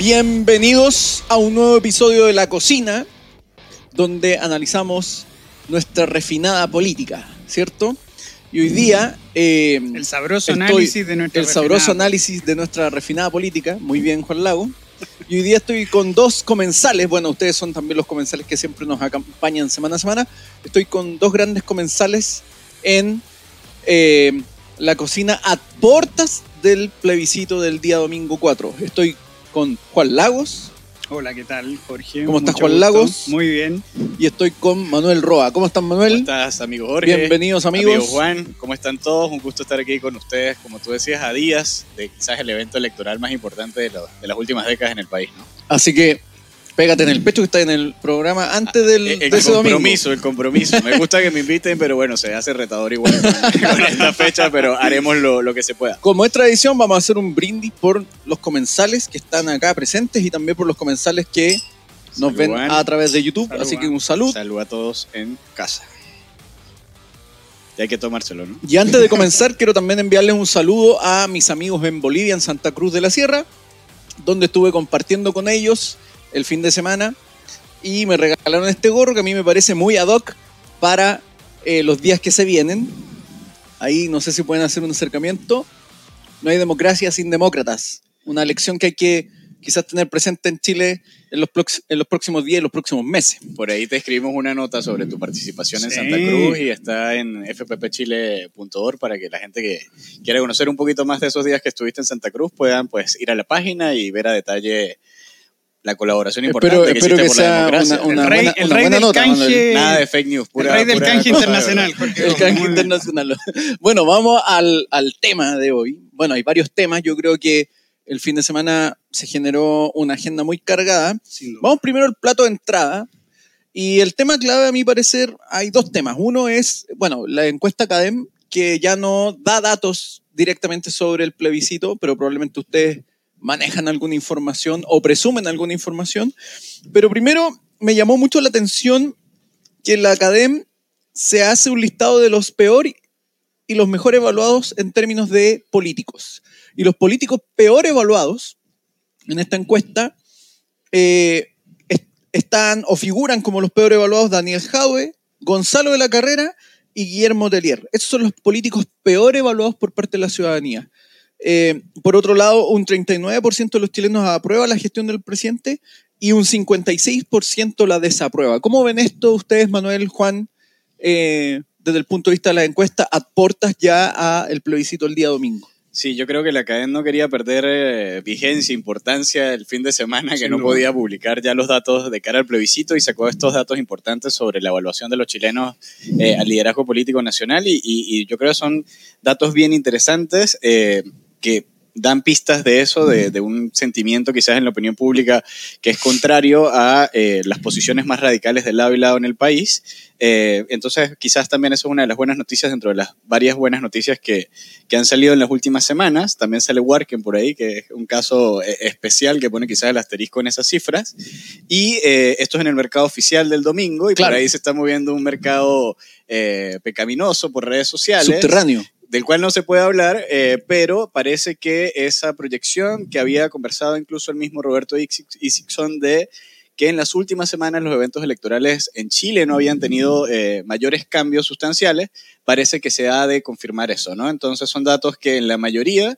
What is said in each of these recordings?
Bienvenidos a un nuevo episodio de La Cocina, donde analizamos nuestra refinada política, ¿cierto? Y hoy día... eh, el sabroso análisis de nuestra El sabroso análisis de nuestra refinada política. Muy bien, Juan Lago. Y hoy día estoy con dos comensales. Bueno, ustedes son también los comensales que siempre nos acompañan semana a semana. Estoy con dos grandes comensales en eh, la cocina a portas del plebiscito del día domingo 4. Estoy con Juan Lagos. Hola, ¿qué tal, Jorge? ¿Cómo estás, Juan Lagos? Muy bien. Y estoy con Manuel Roa. ¿Cómo estás, Manuel? ¿Cómo estás, amigo Jorge? Bienvenidos, amigos. Amigo Juan, ¿cómo están todos? Un gusto estar aquí con ustedes, como tú decías, a días de quizás el evento electoral más importante de, lo, de las últimas décadas en el país, ¿no? Así que pégate en el pecho que está en el programa antes del el, el de ese compromiso, domingo. el compromiso. Me gusta que me inviten, pero bueno, se hace retador igual con esta fecha, pero haremos lo, lo, que se pueda. Como es tradición, vamos a hacer un brindis por los comensales que están acá presentes y también por los comensales que nos ven a través de YouTube. Así que un salud. Salud a todos en casa. Y hay que tomárselo, ¿no? Y antes de comenzar, quiero también enviarles un saludo a mis amigos en Bolivia, en Santa Cruz de la Sierra, donde estuve compartiendo con ellos el fin de semana y me regalaron este gorro que a mí me parece muy ad hoc para eh, los días que se vienen. Ahí no sé si pueden hacer un acercamiento. No hay democracia sin demócratas. Una lección que hay que quizás tener presente en Chile en los, en los próximos días y los próximos meses. Por ahí te escribimos una nota sobre tu participación en. Santa Cruz y está en fppchile.org para que la gente que quiera conocer un poquito más de esos días que estuviste en Santa Cruz puedan pues ir a la página y ver a detalle la colaboración importante Espero, que espero que por la sea democracia. una, una El rey- buena, el una rey buena del nota. canje- Manuel. Nada de fake news, pura, el rey del pura canje internacional. Jorge. El canje internacional. Bueno, vamos al, al tema de hoy. Bueno, hay varios temas. Yo creo que el fin de semana se generó una agenda muy cargada. Vamos primero al plato de entrada. Y el tema clave, a mi parecer, hay dos temas. Uno es, bueno, la encuesta Cadem, que ya no da datos directamente sobre el plebiscito, pero probablemente ustedes manejan alguna información o presumen alguna información. Pero primero me llamó mucho la atención que la Academ se hace un listado de los peor y los mejor evaluados en términos de políticos. Y los políticos peor evaluados en esta encuesta eh, est- están o figuran como los peor evaluados Daniel Jaue, Gonzalo de la Carrera y Guillermo Telier. Esos son los políticos peor evaluados por parte de la ciudadanía. Eh, por otro lado, un 39% de los chilenos aprueba la gestión del presidente y un 56% la desaprueba. ¿Cómo ven esto ustedes, Manuel, Juan, eh, desde el punto de vista de la encuesta, aportas ya al plebiscito el día domingo? Sí, yo creo que la cadena no quería perder eh, vigencia, importancia el fin de semana, que no podía publicar ya los datos de cara al plebiscito y sacó estos datos importantes sobre la evaluación de los chilenos eh, al liderazgo político nacional y, y- y yo creo que son datos bien interesantes eh, que dan pistas de eso, de, de un sentimiento quizás en la opinión pública que es contrario a eh, las posiciones más radicales de lado y lado en el país. Eh, entonces, quizás también eso es una de las buenas noticias dentro de las varias buenas noticias que, que han salido en las últimas semanas. También sale Warken por ahí, que es un caso eh, especial que pone quizás el asterisco en esas cifras. Y eh, esto es en el mercado oficial del domingo y Claro. por ahí se está moviendo un mercado pecaminoso por redes sociales Subterráneo. Del cual no se puede hablar, eh, pero parece que esa proyección que había conversado incluso el mismo Roberto Isakson de que en las últimas semanas los eventos electorales en Chile no habían tenido eh, mayores cambios sustanciales, parece que se ha de confirmar eso, ¿no? Entonces son datos que en la mayoría,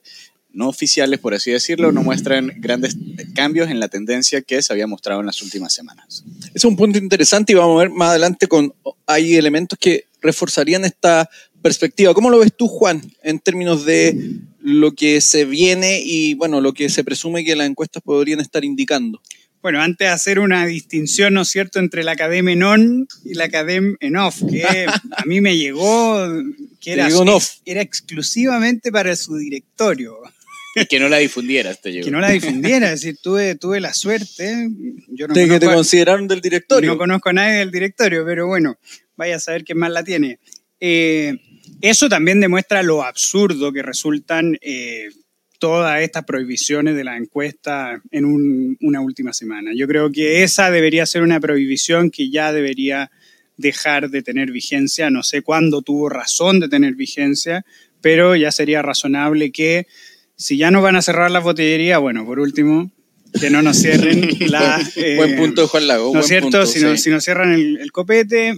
no oficiales por así decirlo, no muestran grandes cambios en la tendencia que se había mostrado en las últimas semanas. Es un punto interesante y vamos a ver más adelante con hay elementos que reforzarían esta perspectiva. ¿Cómo lo ves tú, Juan, en términos de lo que se viene y bueno, lo que se presume que las encuestas podrían estar indicando? Bueno, antes de hacer una distinción, ¿no es cierto?, entre la academia en on y la academia en off, que a mí me llegó que era, llegó exclusivamente para su directorio, Y que no la difundieras, te llegó. que no la difundiera. Es decir, tuve, tuve la suerte, yo no de que te consideraron del directorio. No conozco a nadie del directorio, pero bueno, vaya a saber quién más la tiene. Eh, eso también demuestra lo absurdo que resultan eh, todas estas prohibiciones de la encuesta en un- una última semana. Yo creo que esa debería ser una prohibición que ya debería dejar de tener vigencia. No sé cuándo tuvo razón de tener vigencia, pero ya sería razonable que si ya no van a cerrar las botillerías, bueno, por último, que no nos cierren la... buen, buen punto de Juan Lago. ¿No es cierto? punto, si, no- si nos cierran el, el copete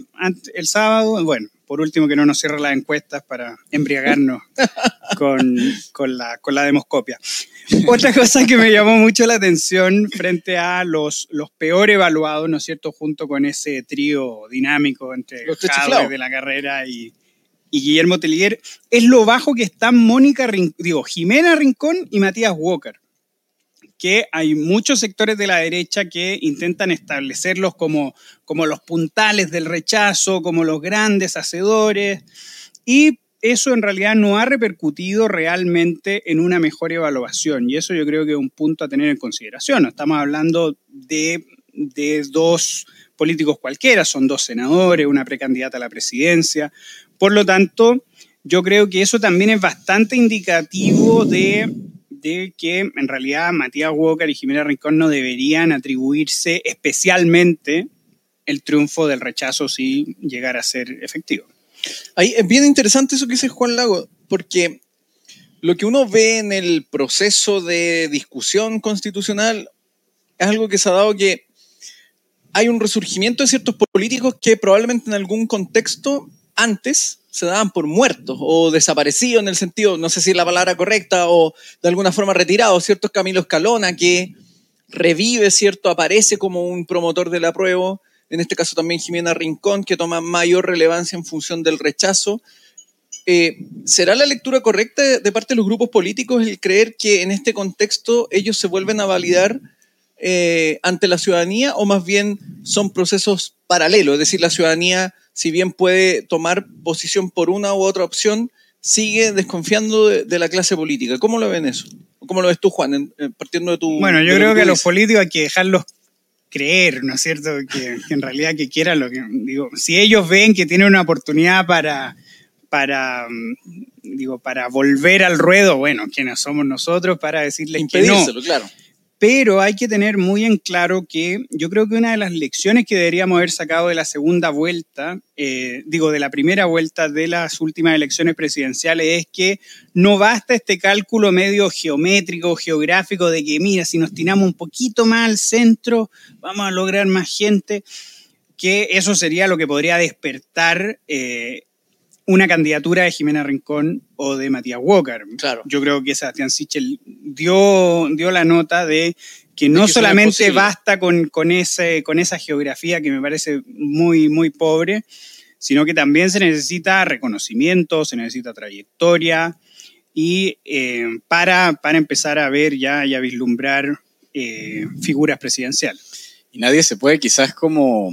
el sábado, bueno, por último que no nos cierren las encuestas para embriagarnos con, con la, con la demoscopia. Otra cosa que me llamó mucho la atención frente a los, los peor evaluados, ¿no es cierto? Junto con ese trío dinámico entre Los de la carrera y, y Guillermo Tellier, es lo bajo que están Mónica Rin- digo, Jimena Rincón y Matías Walker que hay muchos sectores de la derecha que intentan establecerlos como, como los puntales del rechazo, como los grandes hacedores, y eso en realidad no ha repercutido realmente en una mejor evaluación, y eso yo creo que es un punto a tener en consideración. Estamos hablando de, de dos políticos cualquiera, son dos senadores, una precandidata a la presidencia, por lo tanto, yo creo que eso también es bastante indicativo de de que en realidad Matías Walker y Jimena Rincón no deberían atribuirse especialmente el triunfo del rechazo si llegara a ser efectivo. Ahí es bien interesante eso que dice Juan Lago, porque lo que uno ve en el proceso de discusión constitucional es algo que se ha dado que hay un resurgimiento de ciertos políticos que probablemente en algún contexto antes se daban por muertos o desaparecidos en el sentido, no sé si es la palabra correcta, o de alguna forma retirados, ¿cierto? Camilo Escalona, que revive, ¿cierto? Aparece como un promotor del apruebo, en este caso también Jimena Rincón, que toma mayor relevancia en función del rechazo. Eh, ¿Será la lectura correcta de, de parte de los grupos políticos el creer que en este contexto ellos se vuelven a validar eh, ante la ciudadanía o más bien son procesos paralelos? Es decir, la ciudadanía, si bien puede tomar posición por una u otra opción, sigue desconfiando de, de la clase política. ¿Cómo lo ven eso? ¿Cómo lo ves tú, Juan, en- en- partiendo de tu... Bueno, yo creo que a los políticos hay que dejarlos creer, ¿no es cierto? Que, que en realidad que quieran lo que digo. Si ellos ven que tienen una oportunidad para, para, mm, digo, para volver al ruedo, bueno, ¿quiénes somos nosotros para decirles que no? Claro. Pero hay que tener muy en claro que yo creo que una de las lecciones que deberíamos haber sacado de la segunda vuelta, eh, digo, de la primera vuelta de las últimas elecciones presidenciales es que no basta este cálculo medio geométrico, geográfico, de que, mira, si nos tiramos un poquito más al centro, vamos a lograr más gente, que eso sería lo que podría despertar eh, una candidatura de Jimena Rincón o de Matías Walker. Claro. Yo creo que Sebastián Sichel dio, dio la nota de que no que solamente basta con, con, ese, con esa geografía que me parece muy, muy pobre, sino que también se necesita reconocimiento, se necesita trayectoria y eh, para, para empezar a ver ya y a vislumbrar eh, figuras presidenciales. Y nadie se puede quizás como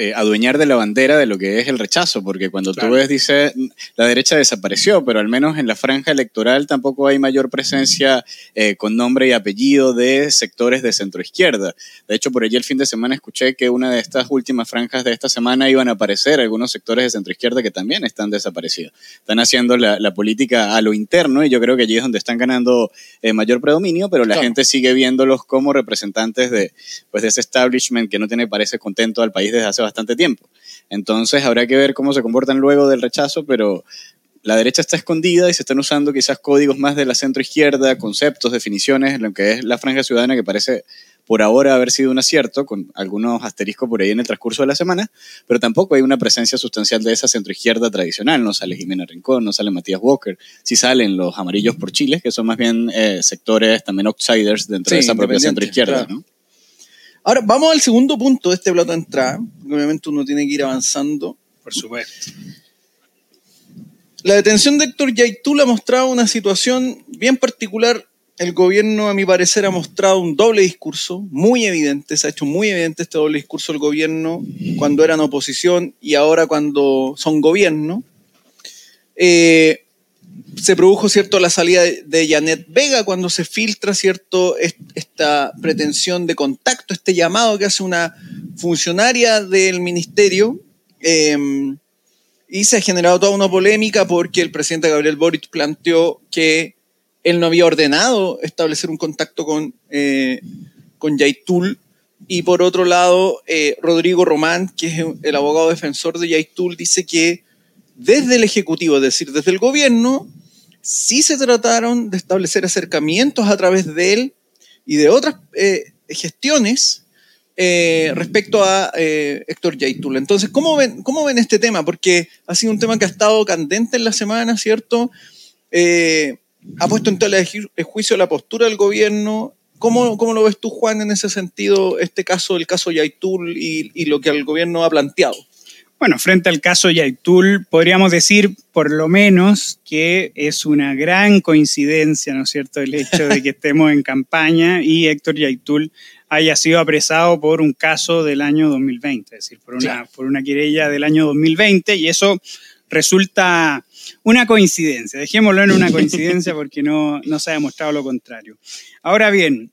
eh, adueñar de la bandera de lo que es el rechazo, porque cuando Claro. tú ves, dice, la derecha desapareció, pero al menos en la franja electoral tampoco hay mayor presencia eh, con nombre y apellido de sectores de centroizquierda. De hecho, por allí el fin de semana escuché que una de estas últimas franjas de esta semana iban a aparecer algunos sectores de centroizquierda que también están desaparecidos. Están haciendo la, la política a lo interno y yo creo que allí es donde están ganando eh, mayor predominio, pero la Claro. gente sigue viéndolos como representantes de, pues, de ese establishment que no tiene, parece contento al país desde hace bastante tiempo. Entonces habrá que ver cómo se comportan luego del rechazo, pero la derecha está escondida y se están usando quizás códigos más de la centro izquierda, conceptos, definiciones, en lo que es la franja ciudadana que parece por ahora haber sido un acierto, con algunos asteriscos por ahí en el transcurso de la semana, pero tampoco hay una presencia sustancial de esa centroizquierda tradicional. No sale Jimena Rincón, no sale Matías Walker, sí salen los amarillos por Chile, que son más bien eh, sectores también outsiders dentro de esa propia centroizquierda. claro. ¿no? Ahora, vamos al segundo punto de este plato de entrada. porque Obviamente uno tiene que ir avanzando. Por supuesto. La detención de Héctor Yaitul ha mostrado una situación bien particular. El gobierno, a mi parecer, ha mostrado un doble discurso muy evidente. Se ha hecho muy evidente este doble discurso del gobierno cuando eran oposición y ahora cuando son gobierno. Eh, se produjo, ¿cierto?, la salida de, Janet Vega cuando se filtra, ¿cierto?, est- esta pretensión de contacto, este llamado que hace una funcionaria del ministerio. eh, y se ha generado toda una polémica porque el presidente Gabriel Boric planteó que él no había ordenado establecer un contacto con, eh, con Yaitul. Y por otro lado, eh, Rodrigo Román, que es el abogado defensor de Yaitul, dice que desde el Ejecutivo, es decir, desde el gobierno, sí se trataron de establecer acercamientos a través de él y de otras eh, gestiones eh, respecto a eh, Héctor Yaitul. Entonces, ¿cómo ven, ¿cómo ven este tema? Porque ha sido un tema que ha estado candente en la semana, ¿cierto? ha puesto en tela de juicio la postura del gobierno. ¿Cómo, ¿Cómo, lo ves tú, Juan, en ese sentido, este caso, el caso Yaitul y lo que el gobierno ha planteado? Bueno, frente al caso Yaitul, podríamos decir por lo menos que es una gran coincidencia, ¿no es cierto?, el hecho de que estemos en campaña y Héctor Yaitul haya sido apresado por un caso del año 2020, es decir, por una, por una querella del año 2020, y eso resulta una coincidencia. Dejémoslo en una coincidencia porque no, no se ha demostrado lo contrario. Ahora bien,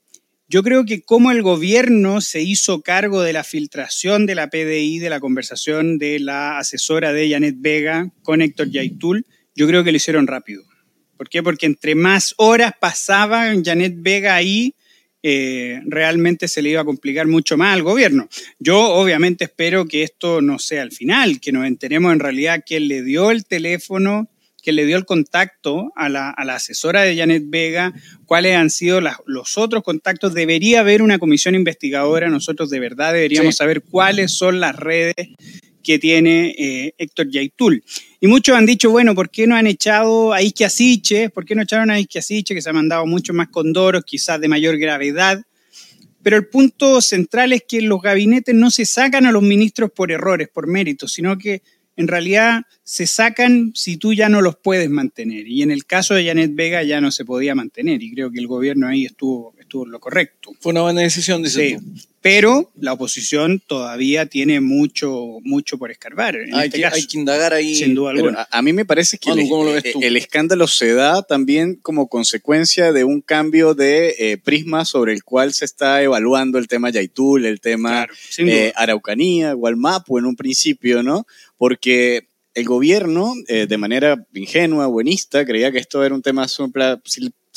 yo creo que como el gobierno se hizo cargo de la filtración de la PDI, de la conversación de la asesora de Janet Vega con Héctor Yaitul, yo creo que lo hicieron rápido. ¿Por qué? Porque entre más horas pasaba Janet Vega ahí, eh, realmente se le iba a complicar mucho más al gobierno. Yo obviamente espero que esto no sea el final, que nos enteremos en realidad quién le dio el teléfono que le dio el contacto a la, asesora de Janet Vega, cuáles han sido los otros contactos. Debería haber una comisión investigadora, nosotros de verdad deberíamos saber cuáles son las redes que tiene eh, Héctor Yaitul. Y muchos han dicho, bueno, ¿por qué no han echado a Isquiasiche? ¿Por qué no echaron a Isquiasiche, que se ha mandado mucho más condoros, quizás de mayor gravedad? Pero el punto central es que los gabinetes no se sacan a los ministros por errores, por méritos, sino que en realidad se sacan si tú ya no los puedes mantener. Y en el caso de Janet Vega ya no se podía mantener y creo que el gobierno ahí estuvo, estuvo en lo correcto. Fue una buena decisión, dice sí. Pero la oposición todavía tiene mucho, mucho por escarbar. hay, este que, hay, que, indagar ahí. Sin duda alguna. A, mí me parece que el, escándalo se da también como consecuencia de un cambio de eh, prisma sobre el cual se está evaluando el tema Yaitul, el tema eh, Araucanía, Gualmapu en un principio, ¿no? Porque el gobierno, eh, de manera ingenua, buenista, creía que esto era un tema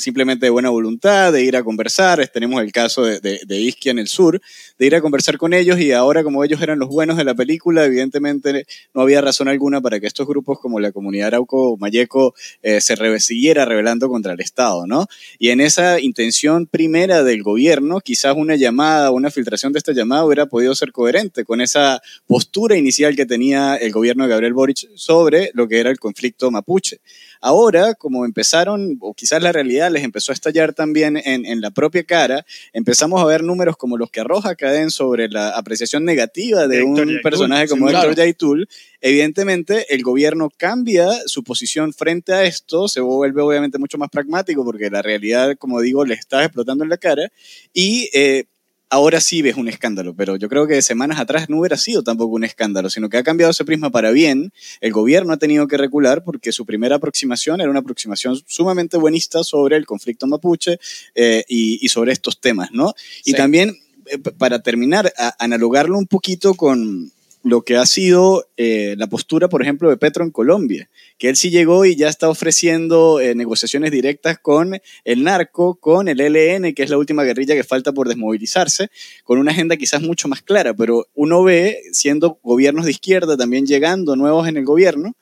simplemente de buena voluntad, de ir a conversar. Tenemos el caso de, de, en el sur, de ir a conversar con ellos y ahora como ellos eran los buenos de la película, evidentemente no había razón alguna para que estos grupos como la comunidad Arauco Mayeco eh, se siguiera rebelando contra el Estado, ¿no? Y en esa intención primera del gobierno, quizás una llamada, una filtración de esta llamada hubiera podido ser coherente con esa postura inicial que tenía el gobierno de Gabriel Boric sobre lo que era el conflicto mapuche. Ahora, como empezaron, o quizás la realidad les empezó a estallar también en, la propia cara, empezamos a ver números como los que arroja Cadén sobre la apreciación negativa de, un personaje como Héctor Yaitul. Evidentemente, el gobierno cambia su posición frente a esto, se vuelve obviamente mucho más pragmático porque la realidad, como digo, le está explotando en la cara y eh, ahora sí ves un escándalo, pero yo creo que semanas atrás no hubiera sido tampoco un escándalo, sino que ha cambiado ese prisma para bien. El gobierno ha tenido que recular porque su primera aproximación era una aproximación sumamente buenista sobre el conflicto mapuche eh, y, sobre estos temas, ¿no? Y también, eh, para terminar, a, analogarlo un poquito con lo que ha sido eh, la postura, por ejemplo, de Petro en Colombia, que él sí llegó y ya está ofreciendo eh, negociaciones directas con el narco, con el ELN, que es la última guerrilla que falta por desmovilizarse, con una agenda quizás mucho más clara, pero uno ve, siendo gobiernos de izquierda también llegando nuevos en el gobierno,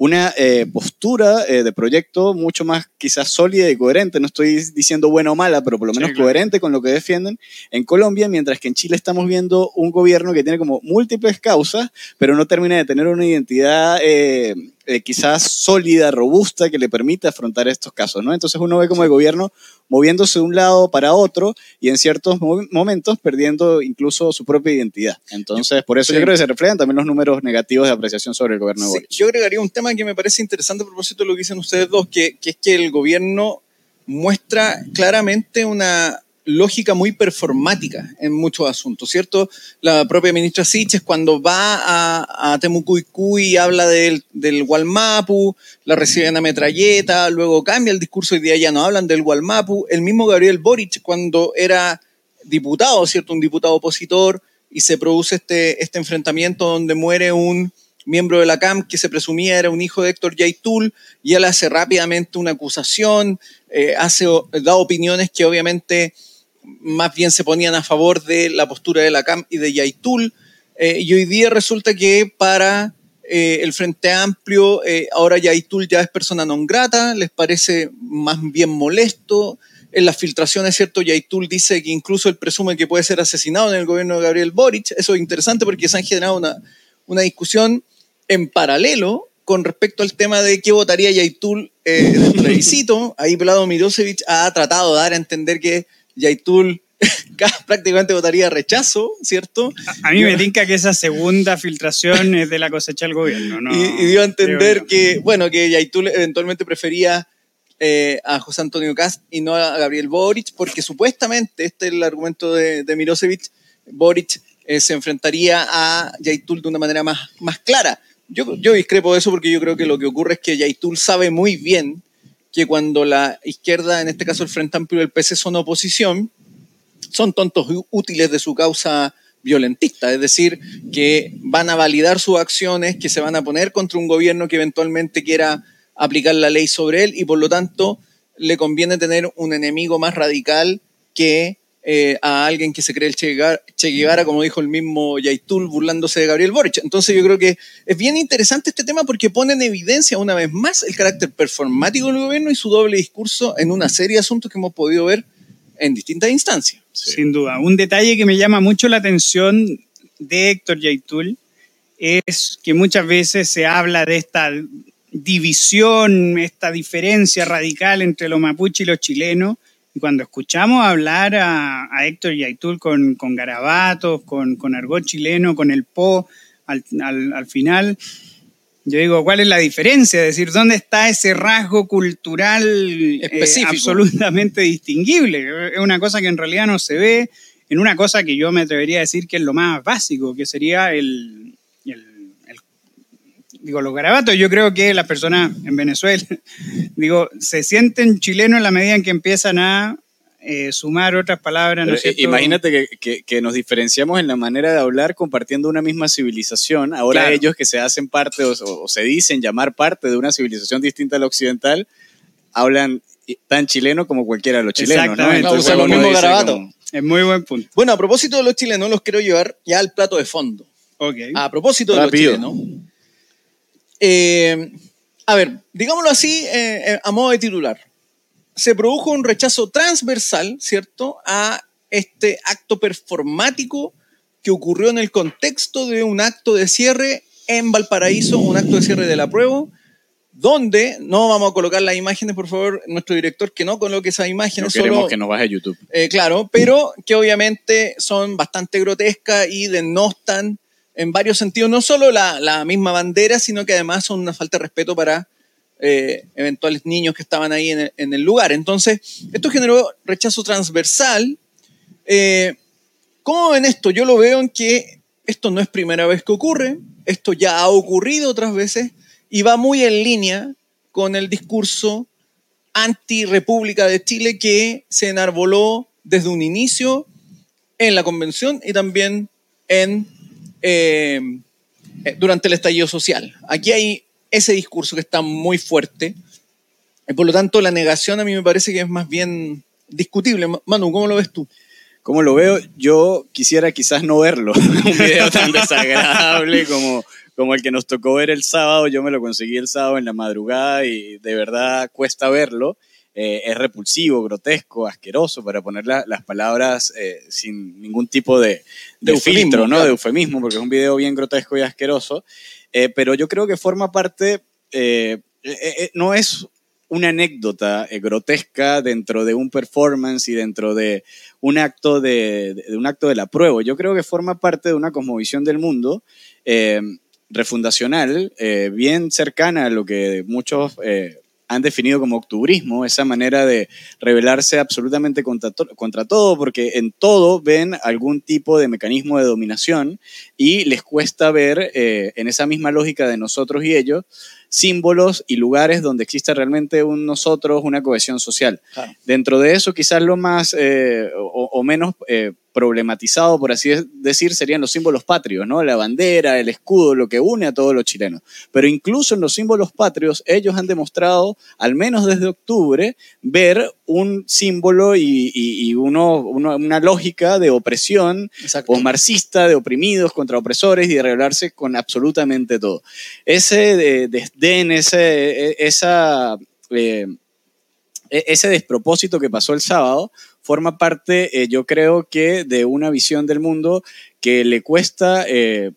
una eh, postura eh, de proyecto mucho más quizás sólida y coherente, no estoy diciendo buena o mala, pero por lo menos coherente con lo que defienden en Colombia, mientras que en Chile estamos viendo un gobierno que tiene como múltiples causas, pero no termina de tener una identidad eh, eh, quizás sólida, robusta, que le permita afrontar estos casos, ¿no? Entonces uno ve como el gobierno moviéndose de un lado para otro y en ciertos momentos perdiendo incluso su propia identidad. Entonces, por eso yo creo que se reflejan también los números negativos de apreciación sobre el gobierno de Yo agregaría un tema que me parece interesante a propósito de lo que dicen ustedes dos, que, que es que el gobierno muestra claramente una, lógica muy performática en muchos asuntos, ¿cierto? La propia ministra Siches cuando va a, a Temucuicú y habla del, del Gualmapu, la recibe en la metralleta, luego cambia el discurso y día ya no hablan del Gualmapu. El mismo Gabriel Boric cuando era diputado, ¿cierto? Un diputado opositor y se produce este, este enfrentamiento donde muere un miembro de la CAM que se presumía era un hijo de Héctor Yaitul y él hace rápidamente una acusación, eh, hace, da opiniones que obviamente más bien se ponían a favor de la postura de la CAM y de Yaitul. Eh, y hoy día resulta que para eh, el Frente Amplio, eh, ahora Yaitul ya es persona non grata, les parece más bien molesto. en las filtraciones, ¿cierto? Yaitul dice que incluso él presume que puede ser asesinado en el gobierno de Gabriel Boric. Eso es interesante porque se han generado una, una discusión en paralelo con respecto al tema de qué votaría Yaitul eh, en el plebiscito. Ahí Vlado Mirosevic ha tratado de dar a entender que Yaitul prácticamente votaría rechazo, ¿cierto? A, mí me tinca que esa segunda filtración es de la cosecha del gobierno, ¿no? Y, dio a entender que, bueno, que Yaitul eventualmente prefería eh, a José Antonio Cast y no a Gabriel Boric, porque supuestamente, este es el argumento de, de Mirosevic, Boric eh, se enfrentaría a Yaitul de una manera más, más clara. Yo, yo discrepo de eso porque yo creo que lo que ocurre es que Yaitul sabe muy bien que cuando la izquierda, en este caso el Frente Amplio del PC, son oposición, son tontos útiles de su causa violentista, es decir, que van a validar sus acciones, que se van a poner contra un gobierno que eventualmente quiera aplicar la ley sobre él y por lo tanto le conviene tener un enemigo más radical que eh, a alguien que se cree el che Guevara, como dijo el mismo Yaitul, burlándose de Gabriel Boric. Entonces yo creo que es bien interesante este tema porque pone en evidencia una vez más el carácter performático del gobierno y su doble discurso en una serie de asuntos que hemos podido ver en distintas instancias. Sin duda. Un detalle que me llama mucho la atención de Héctor Yaitul es que muchas veces se habla de esta división, esta diferencia radical entre los mapuches y los chilenos. Y cuando escuchamos hablar a, Héctor Yaitul con, con garabatos, con, con argot chileno, con el po, al, al final, yo digo, ¿cuál es la diferencia? Es decir, ¿dónde está ese rasgo cultural eh, absolutamente distinguible? Es una cosa que en realidad no se ve, en una cosa que yo me atrevería a decir que es lo más básico, que sería el, digo, los garabatos. Yo creo que las personas en Venezuela, digo, se sienten chilenos en la medida en que empiezan a eh, sumar otras palabras. ¿no eh, imagínate que, que, nos diferenciamos en la manera de hablar compartiendo una misma civilización. Ahora ellos que se hacen parte o, se dicen llamar parte de una civilización distinta a la occidental, hablan tan chileno como cualquiera de los chilenos. ¿no? Entonces, lo mismo garabato. Es muy buen punto. Bueno, a propósito de los chilenos, los quiero llevar ya al plato de fondo. Okay. A propósito de los chilenos. Eh, a ver, digámoslo así, a modo de titular se produjo un rechazo transversal, ¿cierto?, a este acto performático que ocurrió en el contexto de un acto de cierre en Valparaíso, un acto de cierre de la prueba, donde no vamos a colocar las imágenes, por favor, nuestro director que no coloque esas imágenes. No queremos que nos baje YouTube. Eh, claro, pero que obviamente son bastante grotescas y denostan en varios sentidos, no solo la, la misma bandera, sino que además son una falta de respeto para eh, eventuales niños que estaban ahí en el, lugar. Entonces, esto generó rechazo transversal. Eh, ¿Cómo ven esto? Yo lo veo en que esto no es primera vez que ocurre, esto ya ha ocurrido otras veces y va muy en línea con el discurso anti-república de Chile que se enarboló desde un inicio en la convención y también en, eh, durante el estallido social. Aquí hay ese discurso que está muy fuerte. Y por lo tanto, la negación a mí me parece que es más bien discutible. Manu, ¿cómo lo ves tú? ¿Cómo lo veo? Yo quisiera quizás no verlo. Un video tan desagradable como, como el que nos tocó ver el sábado. Yo me lo conseguí el sábado en la madrugada y de verdad cuesta verlo. Eh, es repulsivo, grotesco, asqueroso, para poner las palabras eh, sin ningún tipo de, de, filtro, ¿no? De eufemismo, porque es un video bien grotesco y asqueroso. Eh, pero yo creo que forma parte, eh, eh, no es una anécdota grotesca dentro de un performance y dentro de un acto de, un acto de la prueba. Yo creo que forma parte de una cosmovisión del mundo refundacional, bien cercana a lo que muchos han definido como octubrismo, esa manera de rebelarse absolutamente contra, contra, todo, porque en todo ven algún tipo de mecanismo de dominación y les cuesta ver eh, en esa misma lógica de nosotros y ellos símbolos y lugares donde existe realmente un nosotros, una cohesión social. Dentro de eso, quizás lo más eh, o, menos eh, problematizado, por así decir, serían los símbolos patrios, ¿no? La bandera, el escudo, lo que une a todos los chilenos. Pero incluso en los símbolos patrios, ellos han demostrado, al menos desde octubre, ver un símbolo y, uno, una lógica de opresión o marxista, de oprimidos contra opresores y de rebelarse con absolutamente todo. Ese desdén, ese, e, esa... Eh, e- ese despropósito que pasó el sábado forma parte, eh, yo creo que, de una visión del mundo que le cuesta eh,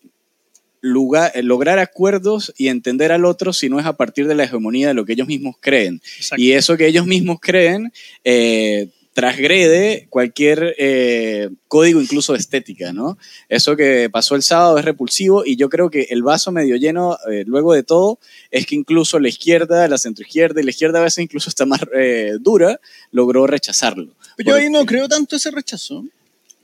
lugar- lograr acuerdos y entender al otro si no es a partir de la hegemonía de lo que ellos mismos creen. Exacto. Y eso que ellos mismos creen eh, transgrede cualquier eh, código, incluso de estética, ¿no? Eso que pasó el sábado es repulsivo y yo creo que el vaso medio lleno, eh, luego de todo, es que incluso la izquierda, la centroizquierda y la izquierda a veces incluso está más eh, dura, logró rechazarlo. Pero yo ahí no creo tanto ese rechazo.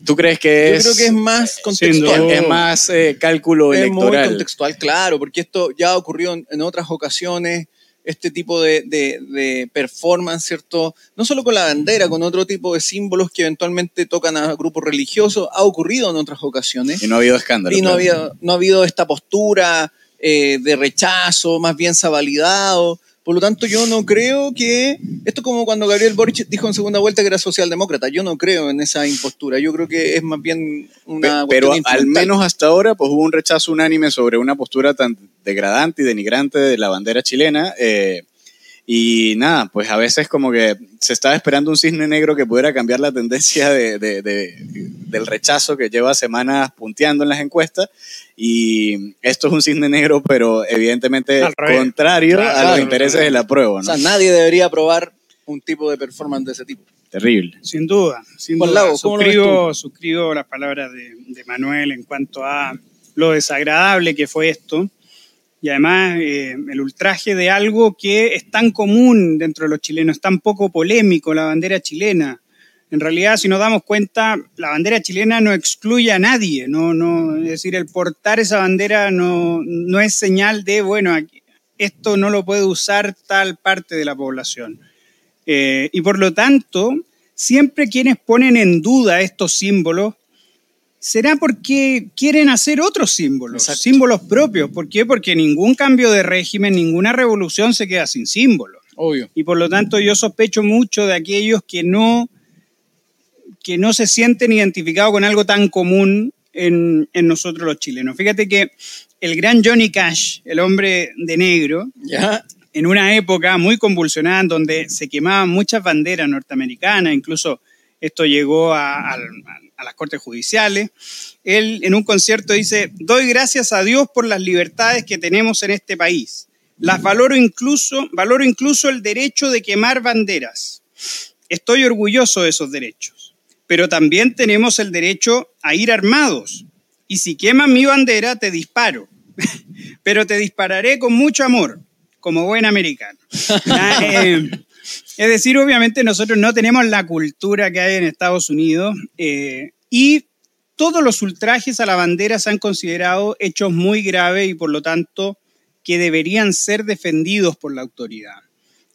¿Tú crees que Yo es, creo que es más contextual. es más eh, cálculo Es muy electoral? contextual, claro, porque esto ya ha ocurrido en, en otras ocasiones, este tipo de, de- de performance, ¿cierto? No solo con la bandera, con otro tipo de símbolos que eventualmente tocan a grupos religiosos, ha ocurrido en otras ocasiones. Y no ha habido escándalo. Y no, claro. no ha habido esta postura eh, de rechazo, más bien se ha validado. Por lo tanto, yo no creo que. Esto es como cuando Gabriel Boric dijo en segunda vuelta que era socialdemócrata. Yo no creo en esa impostura. Yo creo que es más bien una. Pe- Pero cuestión al menos hasta ahora, pues hubo un rechazo unánime sobre una postura tan degradante y denigrante de la bandera chilena. eh, y nada, pues a veces como que se estaba esperando un cisne negro que pudiera cambiar la tendencia de- de- de- del rechazo que lleva semanas punteando en las encuestas. Y esto es un cisne negro, pero evidentemente contrario a Claro, los intereses de la prueba. O ¿no? sea, nadie debería aprobar un tipo de performance de ese tipo. Terrible. Sin duda, sin duda. Lago, ¿cómo lo ves suscribo, suscribo las palabras de, de Manuel en cuanto a lo desagradable que fue esto. Y además eh, el ultraje de algo que es tan común dentro de los chilenos, tan poco polémico, la bandera chilena. En realidad, si nos damos cuenta, la bandera chilena no excluye a nadie. No, no, es decir, el portar esa bandera no, no es señal de, bueno, esto no lo puede usar tal parte de la población. Eh, y por lo tanto, siempre quienes ponen en duda estos símbolos será porque quieren hacer otros símbolos, Exacto. símbolos propios. ¿Por qué? Porque ningún cambio de régimen, ninguna revolución se queda sin símbolos. Obvio. Y por lo tanto yo sospecho mucho de aquellos que no, que no se sienten identificados con algo tan común en, en nosotros los chilenos. Fíjate que el gran Johnny Cash, el hombre de negro, ¿Ya? en una época muy convulsionada en donde se quemaban muchas banderas norteamericanas, incluso esto llegó a, al- a las cortes judiciales. Él en un concierto dice, doy gracias a Dios por las libertades que tenemos en este país. Las valoro incluso, valoro incluso el derecho de quemar banderas. Estoy orgulloso de esos derechos. Pero también tenemos el derecho a ir armados. Y si queman mi bandera, te disparo. Pero te dispararé con mucho amor, como buen americano. Ya, eh, es decir, obviamente nosotros no tenemos la cultura que hay en Estados Unidos eh, y todos los ultrajes a la bandera se han considerado hechos muy graves y por lo tanto que deberían ser defendidos por la autoridad.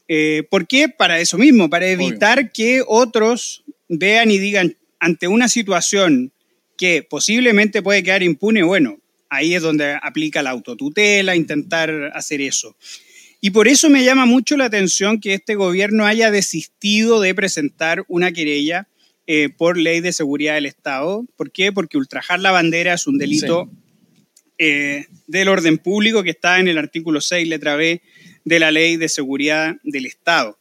Eh, ¿Por qué? Para eso mismo, para evitar que otros vean y digan ante una situación que posiblemente puede quedar impune, bueno, ahí es donde aplica la autotutela, intentar hacer eso. Y por eso me llama mucho la atención que este gobierno haya desistido de presentar una querella eh, por ley de seguridad del Estado. ¿Por qué? Porque ultrajar la bandera es un delito eh, del orden público que está en el artículo 6, letra B, de la ley de seguridad del Estado.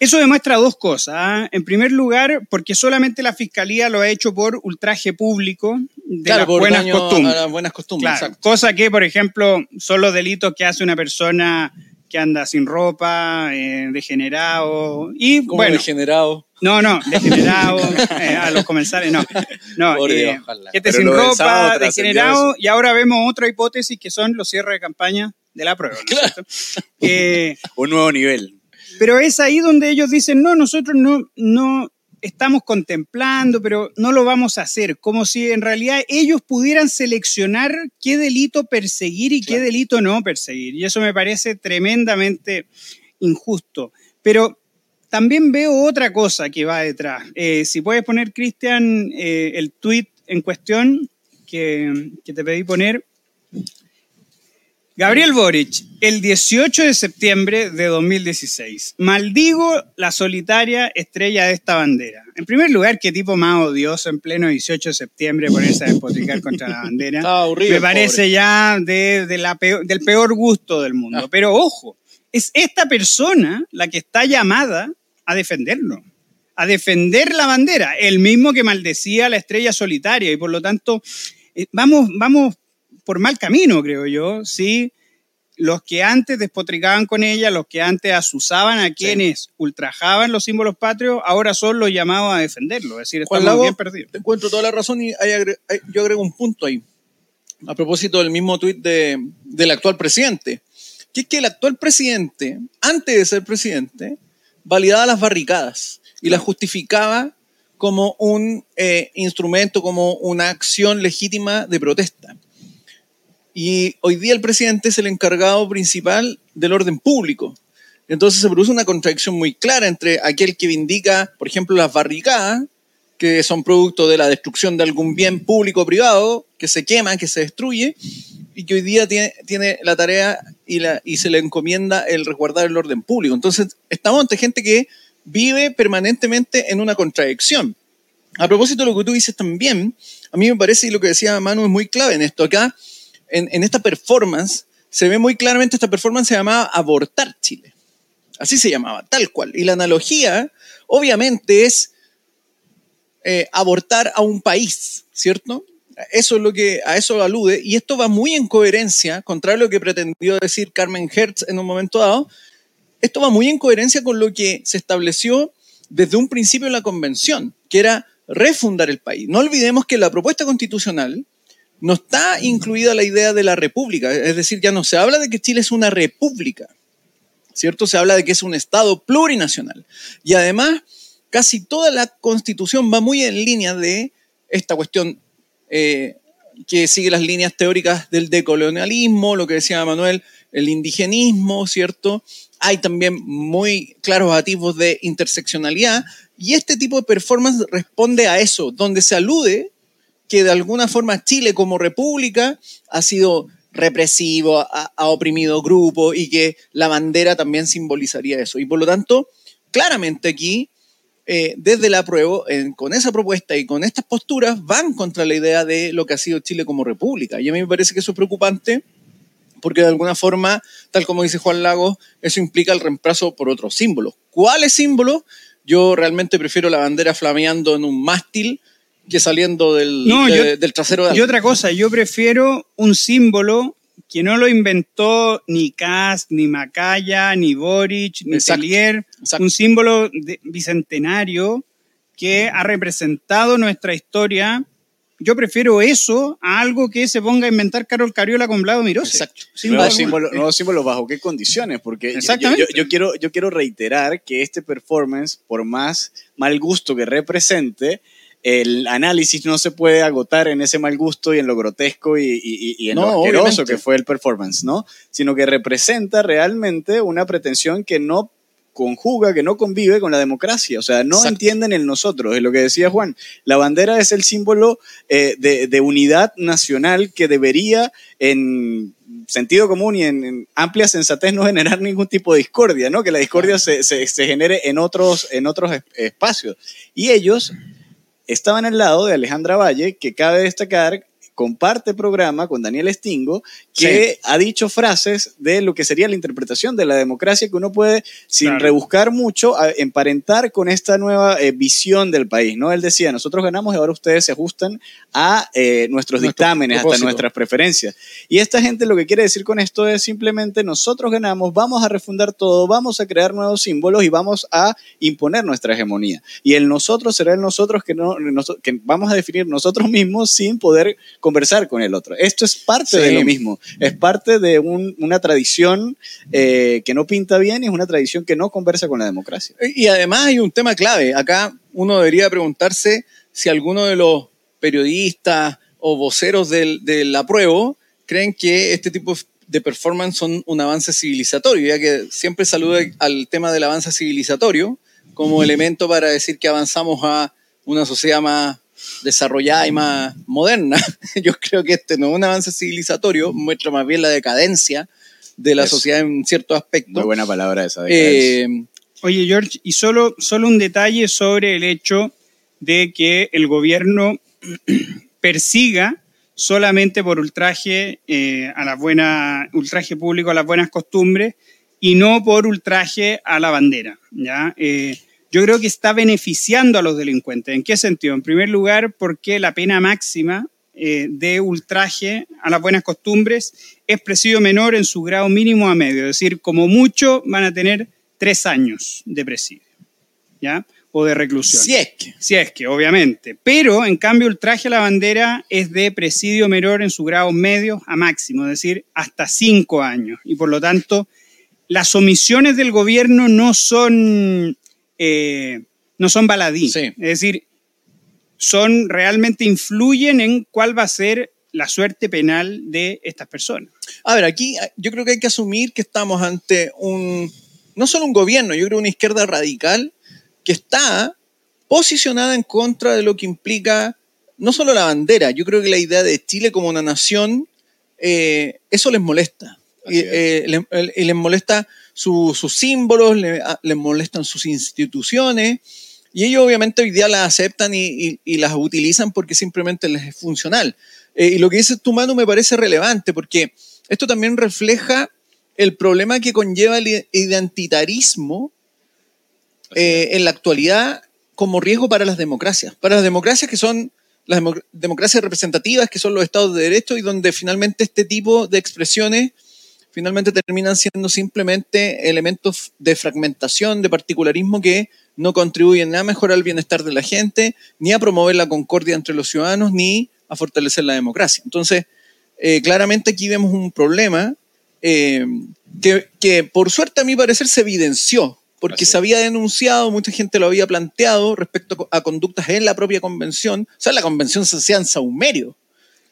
Eso demuestra dos cosas. ¿ah? En primer lugar, porque solamente la Fiscalía lo ha hecho por ultraje público de Claro, las por buenas daño costumbres. a las buenas costumbres. Claro, cosa que, por ejemplo, son los delitos que hace una persona que anda sin ropa, eh, degenerado, y bueno, degenerado. no, no, degenerado, eh, a los comensales, no, no, Por eh, Pero sin ropa, degenerado, y ahora vemos otra hipótesis que son los cierres de campaña de la prueba, ¿no es cierto? Eh, Un nuevo nivel. Pero es ahí donde ellos dicen, no, nosotros no, no estamos contemplando, pero no lo vamos a hacer, como si en realidad ellos pudieran seleccionar qué delito perseguir y qué delito no perseguir. Y eso me parece tremendamente injusto. Pero también veo otra cosa que va detrás. Eh, si puedes poner, Cristian, eh, el tweet en cuestión que, que te pedí poner. Gabriel Boric, el 18 de septiembre de 2016. Maldigo la solitaria estrella de esta bandera. En primer lugar, qué tipo más odioso en pleno 18 de septiembre ponerse a despotricar contra la bandera. Estaba aburrido. Me parece pobre. ya de, de la peor- del peor gusto del mundo. Ah. Pero ojo, es esta persona la que está llamada a defenderlo, a defender la bandera, el mismo que maldecía la estrella solitaria y por lo tanto eh, vamos, vamos por mal camino, creo yo, si los que antes despotricaban con ella, los que antes asusaban a quienes ultrajaban los símbolos patrios, ahora son los llamados a defenderlo. Es decir, estamos bien perdidos. Te encuentro toda la razón y yo agrego un punto ahí, a propósito del mismo tuit de, del actual presidente, que es que el actual presidente, antes de ser presidente, validaba las barricadas y las justificaba como un eh, instrumento, como una acción legítima de protesta. Y hoy día el presidente es el encargado principal del orden público. Entonces se produce una contradicción muy clara entre aquel que vindica, por ejemplo, las barricadas, que son producto de la destrucción de algún bien público o privado, que se quema, que se destruye, y que hoy día tiene, la tarea y, y se le encomienda el resguardar el orden público. Entonces, estamos ante gente que vive permanentemente en una contradicción. A propósito de lo que tú dices también, a mí me parece, y lo que decía Manu es muy clave en esto acá, en, esta performance, se ve muy claramente, esta performance se llamaba Abortar Chile. Así se llamaba, tal cual. Y la analogía, obviamente, es eh, abortar a un país, ¿cierto? Eso es lo que a eso alude, y esto va muy en coherencia, contrario a lo que pretendió decir Carmen Hertz en un momento dado, esto va muy en coherencia con lo que se estableció desde un principio en la convención, que era refundar el país. No olvidemos que la propuesta constitucional no está incluida la idea de la república, es decir, ya no se habla de que Chile es una república, ¿cierto? Se habla de que es un Estado plurinacional. Y además, casi toda la constitución va muy en línea de esta cuestión eh, que sigue las líneas teóricas del decolonialismo, lo que decía Manuel, el indigenismo, ¿cierto? Hay también muy claros atisbos de interseccionalidad y este tipo de performance responde a eso, donde se alude que de alguna forma Chile como república ha sido represivo, ha, oprimido grupos y que la bandera también simbolizaría eso. Y por lo tanto, claramente aquí, eh, desde la prueba, con esa propuesta y con estas posturas, van contra la idea de lo que ha sido Chile como república. Y a mí me parece que eso es preocupante porque de alguna forma, tal como dice Juan Lagos, eso implica el reemplazo por otros símbolos. ¿Cuáles símbolos? Yo realmente prefiero la bandera flameando en un mástil que saliendo del, del trasero de Y otra cosa, yo prefiero un símbolo que no lo inventó ni Kass, ni Macaya, ni Boric, ni Salier, un símbolo bicentenario que ha representado nuestra historia. Yo prefiero eso a algo que se ponga a inventar Carol Cariola con Vlado Mirose. Exacto. Nuevos símbolos símbolo bajo qué condiciones, porque Exactamente. Yo, yo, quiero, yo quiero reiterar que este performance, por más mal gusto que represente, el análisis no se puede agotar en ese mal gusto y en lo grotesco y, en lo asqueroso que fue el performance, ¿no? Sino que representa realmente una pretensión que no conjuga, que no convive con la democracia. O sea, no entienden el nosotros, es lo que decía Juan. La bandera es el símbolo eh, de, unidad nacional que debería, en sentido común y en, amplia sensatez, no generar ningún tipo de discordia, ¿no? Que la discordia se, se, genere en otros, en otros espacios. Y ellos estaban al lado de Alejandra Valle, que cabe destacar comparte programa con Daniel Stingo, que ha dicho frases de lo que sería la interpretación de la democracia que uno puede, sin rebuscar mucho, emparentar con esta nueva eh, visión del país. ¿no? Él decía, nosotros ganamos y ahora ustedes se ajustan a eh, nuestros dictámenes, hasta nuestras preferencias. Y esta gente lo que quiere decir con esto es simplemente nosotros ganamos, vamos a refundar todo, vamos a crear nuevos símbolos y vamos a imponer nuestra hegemonía. Y el nosotros será el nosotros que, no, que vamos a definir nosotros mismos sin poder conversar con el otro. Esto es parte de lo mismo, es parte de una tradición eh, que no pinta bien y es una tradición que no conversa con la democracia. Y además hay un tema clave. Acá uno debería preguntarse si alguno de los periodistas o voceros del, del apruebo creen que este tipo de performance son un avance civilizatorio, ya que siempre saluda al tema del avance civilizatorio como elemento para decir que avanzamos a una sociedad más desarrollada y más moderna. Yo creo que este no es un avance civilizatorio, muestra más bien la decadencia de la sociedad en cierto aspecto. Muy buena palabra esa. Eh, oye, George, y solo, solo un detalle sobre el hecho de que el gobierno persiga solamente por ultraje eh, a la buena, ultraje público a las buenas costumbres y no por ultraje a la bandera. ¿ya? Eh, yo creo que está beneficiando a los delincuentes. ¿En qué sentido? En primer lugar, porque la pena máxima eh, de ultraje a las buenas costumbres es presidio menor en su grado mínimo a medio, es decir, como mucho van a tener tres años de presidio, ¿ya? O de reclusión. Si es que. Si es que, obviamente. Pero, en cambio, el traje a la bandera es de presidio menor en su grado medio a máximo, es decir, hasta cinco años. Y por lo tanto, las omisiones del gobierno no son, eh, no son baladí. Sí. Es decir, son realmente influyen en cuál va a ser la suerte penal de estas personas. A ver, aquí eh, yo creo que hay que asumir que estamos ante un, no solo un gobierno, yo creo una izquierda radical que está posicionada en contra de lo que implica no solo la bandera, yo creo que la idea de Chile como una nación, eh, eso les molesta. Y, eh, les, y les molesta su- sus símbolos, le- molestan sus instituciones, y ellos obviamente hoy día las aceptan y, y- y las utilizan porque simplemente les es funcional. Eh, y lo que dices tú, Manu, me parece relevante porque esto también refleja el problema que conlleva el identitarismo eh, en la actualidad como riesgo para las democracias. Para las democracias que son las demo- democracias representativas, que son los estados de derecho y donde finalmente este tipo de expresiones finalmente terminan siendo simplemente elementos de fragmentación, de particularismo que no contribuyen ni a mejorar el bienestar de la gente, ni a promover la concordia entre los ciudadanos, ni a fortalecer la democracia. Entonces, eh, claramente aquí vemos un problema eh, que, que, por suerte a mi parecer se evidenció, porque se había denunciado, mucha gente lo había planteado respecto a conductas en la propia convención. O sea, la convención se hacía en saumerio.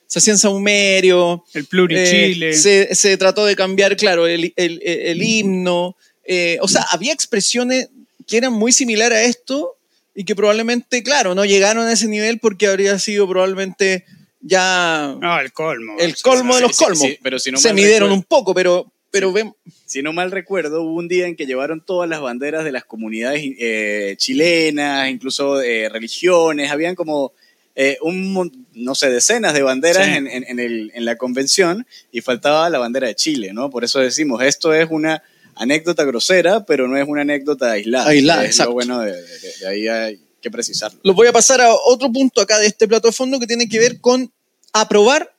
Se hacía en saumerio, El plurichile. eh, se, se trató de cambiar, claro, el, el- el himno. eh, o sea, había expresiones que eran muy similares a esto y que probablemente, claro, no llegaron a ese nivel porque habría sido probablemente ya No, el colmo. el Sí, colmo de los sí, colmos. sí, pero si no se midieron recuerdo- un poco, pero, pero ven, Si no mal recuerdo, hubo un día en que llevaron todas las banderas de las comunidades eh, chilenas, incluso eh, religiones, habían como eh, un, no sé, decenas de banderas Sí. en, en- en el- en la convención y faltaba la bandera de Chile, ¿no? Por eso decimos, esto es una anécdota grosera, pero no es una anécdota aislada. Aislada, es exacto. lo bueno de, de- de ahí hay que precisarlo. los voy a pasar a otro punto acá de este plato de fondo que tiene que ver con aprobar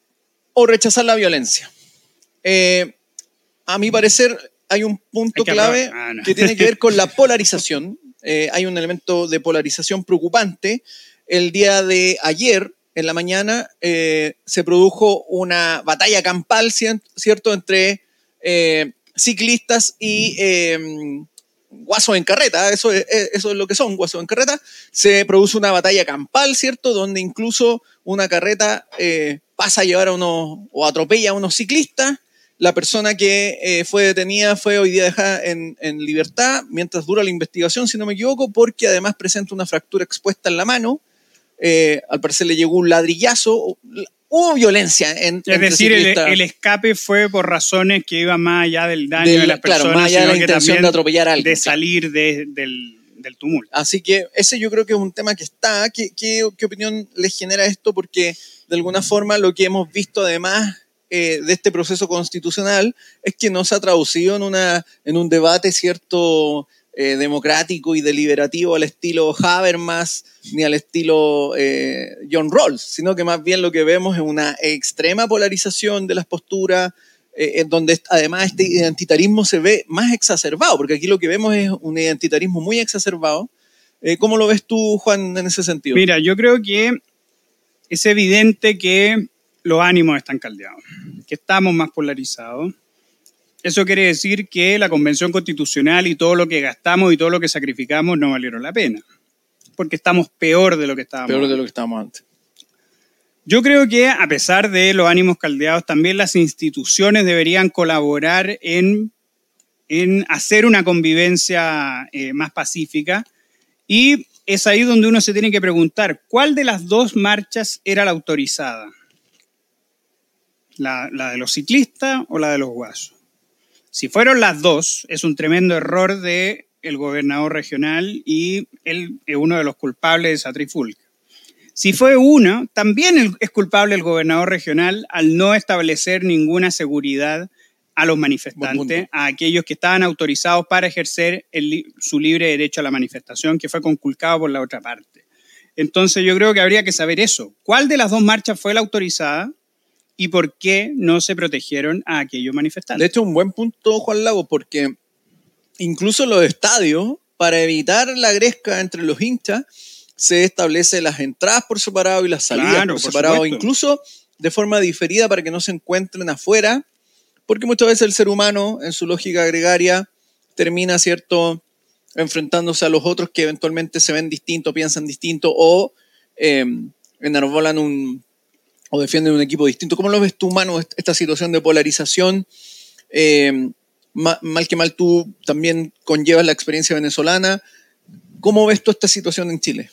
o rechazar la violencia. Eh, a mi parecer hay un punto Hay que clave. Ah, no. que tiene que ver con la polarización. Eh, hay un elemento de polarización preocupante. El día de ayer, en la mañana, eh, se produjo una batalla campal, ¿cierto?, entre eh, ciclistas y eh, guasos en carreta, eso es, lo que son, guasos en carreta. Se produce una batalla campal, ¿cierto?, donde incluso una carreta eh, pasa a llevar a unos, o atropella a unos ciclistas. La persona que fue detenida fue hoy día dejada en, en libertad mientras dura la investigación, si no me equivoco, porque además presenta una fractura expuesta en la mano. Eh, al parecer le llegó un ladrillazo. Hubo violencia en Es decir, el, escape fue por razones que iban más allá del daño Del- de las claro, personas, más allá de la intención de atropellar a alguien. de salir de- del, del tumulto. Así que ese yo creo que es un tema que está. ¿Qué, qué, qué opinión les genera esto? Porque de alguna forma lo que hemos visto además eh, de este proceso constitucional es que no se ha traducido en, una, en un debate cierto eh, democrático y deliberativo al estilo Habermas ni al estilo eh, John Rawls, sino que más bien lo que vemos es una extrema polarización de las posturas, eh, en donde además este identitarismo se ve más exacerbado, porque aquí lo que vemos es un identitarismo muy exacerbado. ¿Cómo lo ves tú, Juan, en ese sentido? Mira, yo creo que es evidente que los ánimos están caldeados, que estamos más polarizados. Eso quiere decir que la Convención Constitucional y todo lo que gastamos y todo lo que sacrificamos no valieron la pena, porque estamos peor de lo que estábamos. Peor de lo que estábamos antes. Yo creo que a pesar de los ánimos caldeados, también las instituciones deberían colaborar en, en hacer una convivencia eh, más pacífica y es ahí donde uno se tiene que preguntar, ¿cuál de las dos marchas era la autorizada? ¿La, la de los ciclistas o la de los guasos? Si fueron las dos, es un tremendo error de el gobernador regional y él es uno de los culpables de esa trifulca. Si fue una, también es culpable el gobernador regional al no establecer ninguna seguridad a los manifestantes, a aquellos que estaban autorizados para ejercer su libre derecho a la manifestación, que fue conculcado por la otra parte. Entonces yo creo que habría que saber eso. ¿Cuál de las dos marchas fue la autorizada y por qué no se protegieron a aquellos manifestantes? De hecho, un buen punto, Juan Lago, porque incluso los estadios, para evitar la gresca entre los hinchas, se establece las entradas por separado y las salidas por separado, incluso de forma diferida para que no se encuentren afuera, porque muchas veces el ser humano, en su lógica gregaria, termina, ¿cierto?, enfrentándose a los otros que eventualmente se ven distintos, piensan distinto o eh, enarbolan un o defienden un equipo distinto. ¿Cómo lo ves tú, humano, esta situación de polarización? Eh, mal que mal tú también conllevas la experiencia venezolana. ¿Cómo ves tú esta situación en Chile?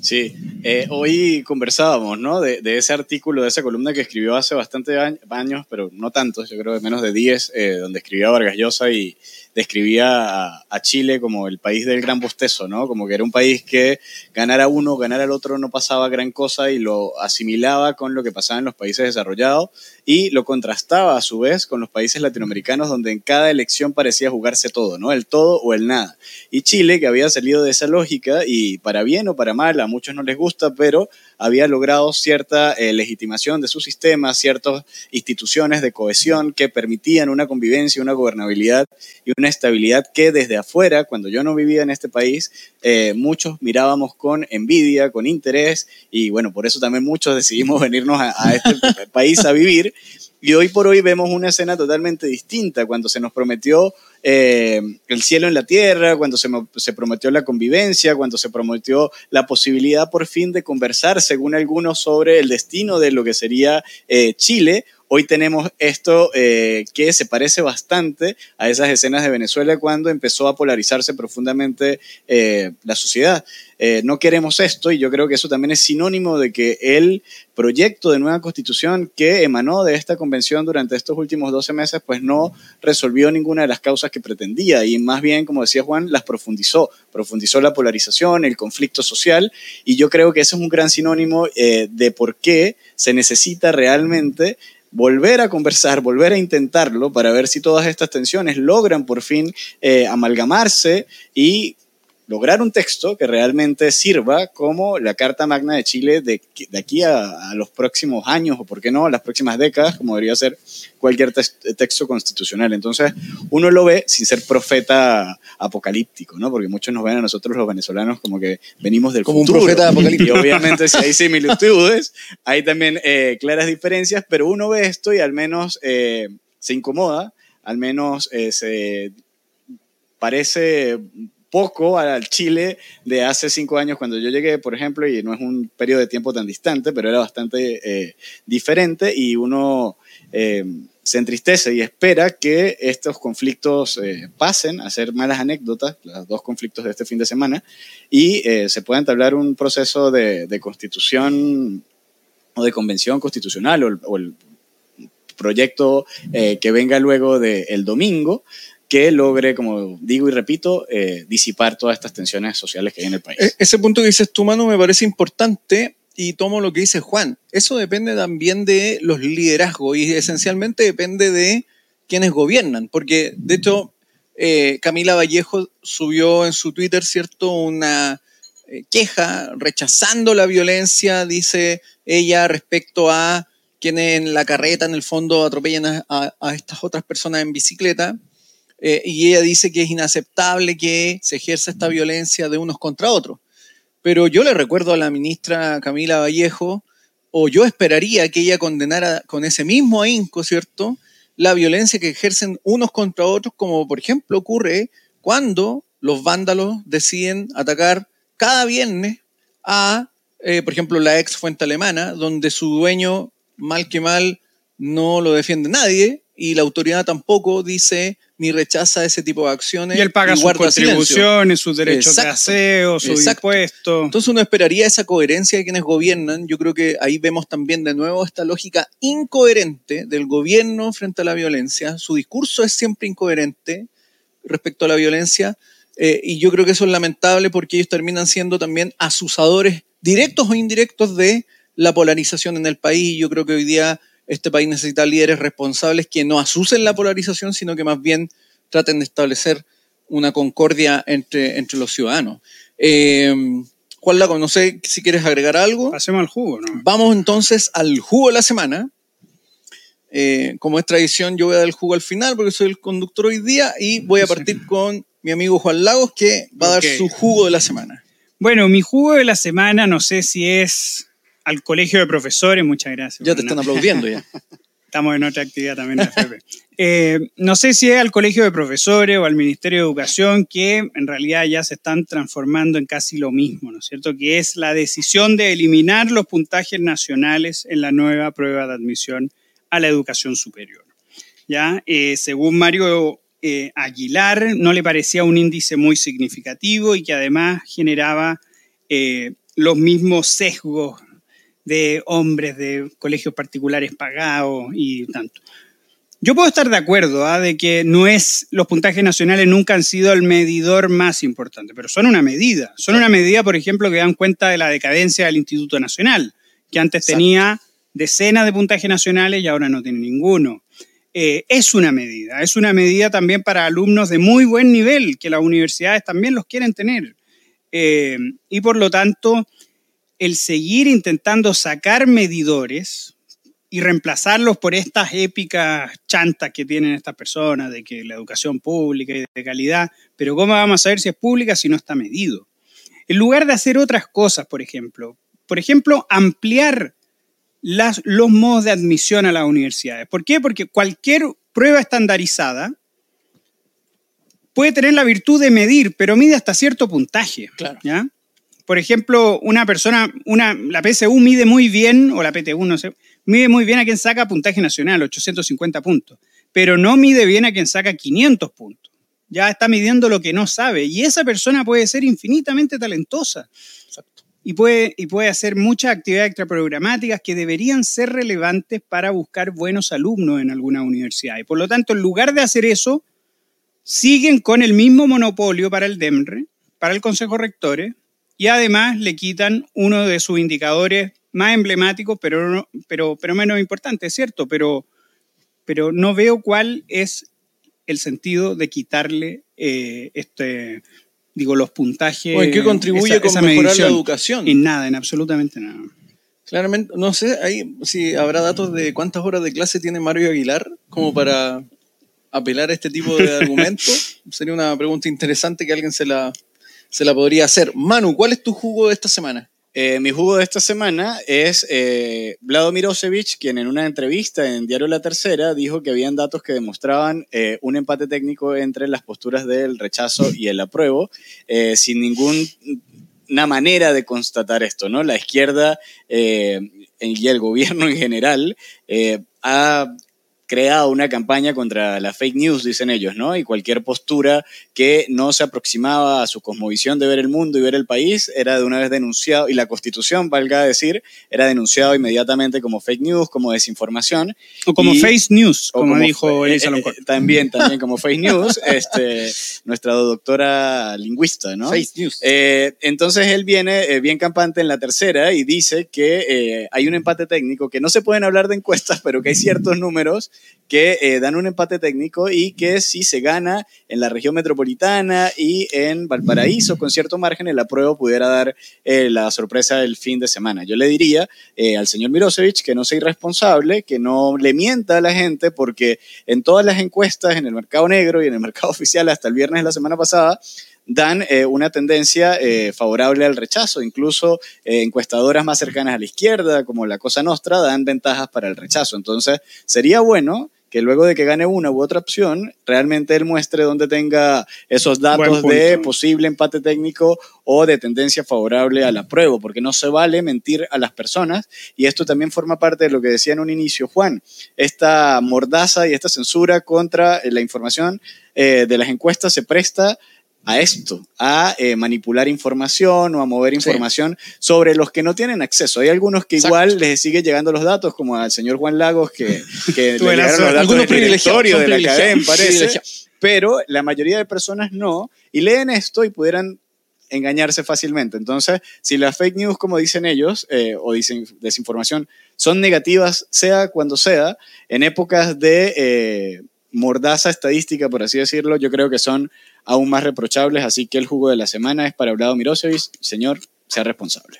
Sí, eh, hoy conversábamos, ¿no? De, ese artículo, de esa columna que escribió hace bastante años, pero no tantos, yo creo de menos de 10, eh, donde escribía Vargas Llosa y, describía a, Chile como el país del gran bostezo, ¿no? Como que era un país que ganar a uno, ganar al otro no pasaba gran cosa y lo asimilaba con lo que pasaba en los países desarrollados y lo contrastaba a su vez con los países latinoamericanos donde en cada elección parecía jugarse todo, ¿no? El todo o el nada. Y Chile, que había salido de esa lógica y para bien o para mal, a muchos no les gusta, pero había logrado cierta eh, legitimación de su sistema, ciertas instituciones de cohesión que permitían una convivencia, una gobernabilidad y una estabilidad que desde afuera, cuando yo no vivía en este país, eh, muchos mirábamos con envidia, con interés y bueno, por eso también muchos decidimos venirnos a, a este país a vivir. Y hoy por hoy vemos una escena totalmente distinta, cuando se nos prometió eh, el cielo en la tierra, cuando se, prometió la convivencia, cuando se prometió la posibilidad por fin de conversar, según algunos, sobre el destino de lo que sería eh, Chile. Hoy tenemos esto eh, que se parece bastante a esas escenas de Venezuela cuando empezó a polarizarse profundamente eh, la sociedad. Eh, no queremos esto y yo creo que eso también es sinónimo de que el proyecto de nueva constitución que emanó de esta convención durante estos últimos 12 meses pues no resolvió ninguna de las causas que pretendía y más bien, como decía Juan, las profundizó. Profundizó la polarización, el conflicto social y yo creo que ese es un gran sinónimo de por qué se necesita realmente volver a conversar, volver a intentarlo para ver si todas estas tensiones logran por fin eh, amalgamarse y lograr un texto que realmente sirva como la Carta Magna de Chile de, de aquí a, los próximos años, o por qué no, las próximas décadas, como debería ser cualquier texto constitucional. Entonces, uno lo ve sin ser profeta apocalíptico, ¿no? Porque muchos nos ven a nosotros los venezolanos como que venimos del como futuro. un profeta apocalíptico. Y obviamente si hay similitudes, hay también eh, claras diferencias, pero uno ve esto y al menos eh, se incomoda, al menos eh, se parece poco al Chile de hace cinco años cuando yo llegué, por ejemplo, y no es un periodo de tiempo tan distante, pero era bastante eh, diferente y uno eh, se entristece y espera que estos conflictos eh, pasen a ser malas anécdotas, los dos conflictos de este fin de semana, y se pueda entablar un proceso de, constitución o de convención constitucional o el, proyecto que venga luego del domingo, que logre, como digo y repito, eh, disipar todas estas tensiones sociales que hay en el país. E-, ese punto que dices tú, Manu, me parece importante y tomo lo que dice Juan. Eso depende también de los liderazgos y esencialmente depende de quienes gobiernan, porque de hecho eh, Camila Vallejo subió en su Twitter, ¿cierto?, una eh, queja rechazando la violencia, dice ella, respecto a quienes en la carreta, en el fondo, atropellan a estas otras personas en bicicleta. Eh, y ella dice que es inaceptable que se ejerza esta violencia de unos contra otros. Pero yo le recuerdo a la ministra Camila Vallejo, o yo esperaría que ella condenara con ese mismo ahínco, ¿cierto?, la violencia que ejercen unos contra otros, como por ejemplo ocurre cuando los vándalos deciden atacar cada viernes a, eh, por ejemplo, la ex fuente alemana, donde su dueño, mal que mal, no lo defiende nadie y la autoridad tampoco dice ni rechaza ese tipo de acciones. Y él paga sus contribuciones, sus derechos de aseo, sus impuestos. Entonces uno esperaría esa coherencia de quienes gobiernan. Yo creo que ahí vemos también de nuevo esta lógica incoherente del gobierno frente a la violencia. Su discurso es siempre incoherente respecto a la violencia. Eh, y yo creo que eso es lamentable porque ellos terminan siendo también asusadores directos o indirectos de la polarización en el país. Yo creo que hoy día este país necesita líderes responsables que no asusen la polarización, sino que más bien traten de establecer una concordia entre, entre los ciudadanos. Eh, Juan Lago, no sé si quieres agregar algo. Pasemos al jugo, ¿no? Vamos entonces al jugo de la semana. Eh, como es tradición, yo voy a dar el jugo al final porque soy el conductor hoy día y voy a partir con mi amigo Juan Lagos que va a dar su jugo de la semana. Bueno, mi jugo de la semana no sé si es al colegio de profesores, muchas gracias. Ya te están aplaudiendo ya. Estamos en otra actividad también FP. Eh, no sé si es al Colegio de Profesores o al Ministerio de Educación, que en realidad ya se están transformando en casi lo mismo, ¿no es cierto? Que es la decisión de eliminar los puntajes nacionales en la nueva prueba de admisión a la educación superior. ¿Ya? Eh, según Mario eh, Aguilar, no le parecía un índice muy significativo y que además generaba los mismos sesgos de hombres de colegios particulares pagados y tanto. Yo puedo estar de acuerdo ¿ah? de que no es los puntajes nacionales nunca han sido el medidor más importante, pero son una medida. Son una medida, por ejemplo, que dan cuenta de la decadencia del Instituto Nacional, que antes Exacto. tenía decenas de puntajes nacionales y ahora no tiene ninguno. Eh, es una medida, es una medida también para alumnos de muy buen nivel, que las universidades también los quieren tener. Eh, y por lo tanto, el seguir intentando sacar medidores y reemplazarlos por estas épicas chantas que tienen estas personas de que la educación pública y de calidad, pero ¿cómo vamos a saber si es pública si no está medido? En lugar de hacer otras cosas, por ejemplo, por ejemplo, ampliar las- los modos de admisión a las universidades. ¿Por qué? Porque cualquier prueba estandarizada puede tener la virtud de medir, pero mide hasta cierto puntaje. Claro. ¿ya? Por ejemplo, una persona, una, la PSU mide muy bien, o la PTU, no sé, mide muy bien a quien saca puntaje nacional, 850 puntos, pero no mide bien a quien saca 500 puntos. Ya está midiendo lo que no sabe. Y esa persona puede ser infinitamente talentosa y puede, y puede hacer muchas actividades extraprogramáticas que deberían ser relevantes para buscar buenos alumnos en alguna universidad. Y por lo tanto, en lugar de hacer eso, siguen con el mismo monopolio para el DEMRE, para el Consejo Rectores, y además le quitan uno de sus indicadores más emblemáticos, pero, pero, pero menos importante, es cierto, pero, pero no veo cuál es el sentido de quitarle eh, este, digo, los puntajes. ¿O en qué contribuye esa- con esa mejorar la educación? En nada, en absolutamente nada. Claramente, no sé ahí si habrá datos de cuántas horas de clase tiene Mario Aguilar como para apelar a este tipo de argumentos. Sería una pregunta interesante que alguien se la, se la podría hacer. Manu, ¿cuál es tu jugo de esta semana? Eh, mi jugo de esta semana es eh, Vlado Mirosevic, quien en una entrevista en Diario La Tercera dijo que habían datos que demostraban eh, un empate técnico entre las posturas del rechazo y el apruebo, eh, sin ninguna manera de constatar esto, ¿no? La izquierda y el gobierno en general ha creado una campaña contra la fake news, dicen ellos, ¿no? Y cualquier postura que no se aproximaba a su cosmovisión de ver el mundo y ver el país era de una vez denunciado, y la constitución, valga decir, era denunciado inmediatamente como fake news, como desinformación. O como face news, o como, dijo eh, Elisa eh, Loncón. eh, También, también como fake news, este, nuestra doctora lingüista, ¿no? Face News. Eh, entonces él viene eh, bien campante en la tercera y dice que eh, hay un empate técnico, que no se pueden hablar de encuestas, pero que hay ciertos números que eh, dan un empate técnico y que si se gana en la región metropolitana y en Valparaíso con cierto margen, el apruebo pudiera dar eh, la sorpresa del fin de semana. Yo le diría eh, al señor Mirosevic que no sea irresponsable, que no le mienta a la gente, porque en todas las encuestas, en el mercado negro y en el mercado oficial hasta el viernes de la semana pasada, dan eh, una tendencia eh, favorable al rechazo. Incluso eh, encuestadoras más cercanas a la izquierda, como la Cosa Nostra, dan ventajas para el rechazo. Entonces, sería bueno que luego de que gane una u otra opción, realmente él muestre dónde tenga esos datos de posible empate técnico o de tendencia favorable al apruebo, porque no se vale mentir a las personas. Y esto también forma parte de lo que decía en un inicio Juan, esta mordaza y esta censura contra la información eh, de las encuestas se presta a esto, a eh, manipular información o a mover información sobre los que no tienen acceso. Hay algunos que Exacto. igual les sigue llegando los datos, como al señor Juan Lagos, que, que le llegaron los datos del directorio de la cadena, parece, pero la mayoría de personas no, y leen esto y pudieran engañarse fácilmente. Entonces, si las fake news, como dicen ellos, eh, o dicen desinformación, son negativas, sea cuando sea, en épocas de eh, mordaza estadística, por así decirlo, yo creo que son aún más reprochables. Así que el jugo de la semana es para Vlado Mirosevic. Señor, sea responsable.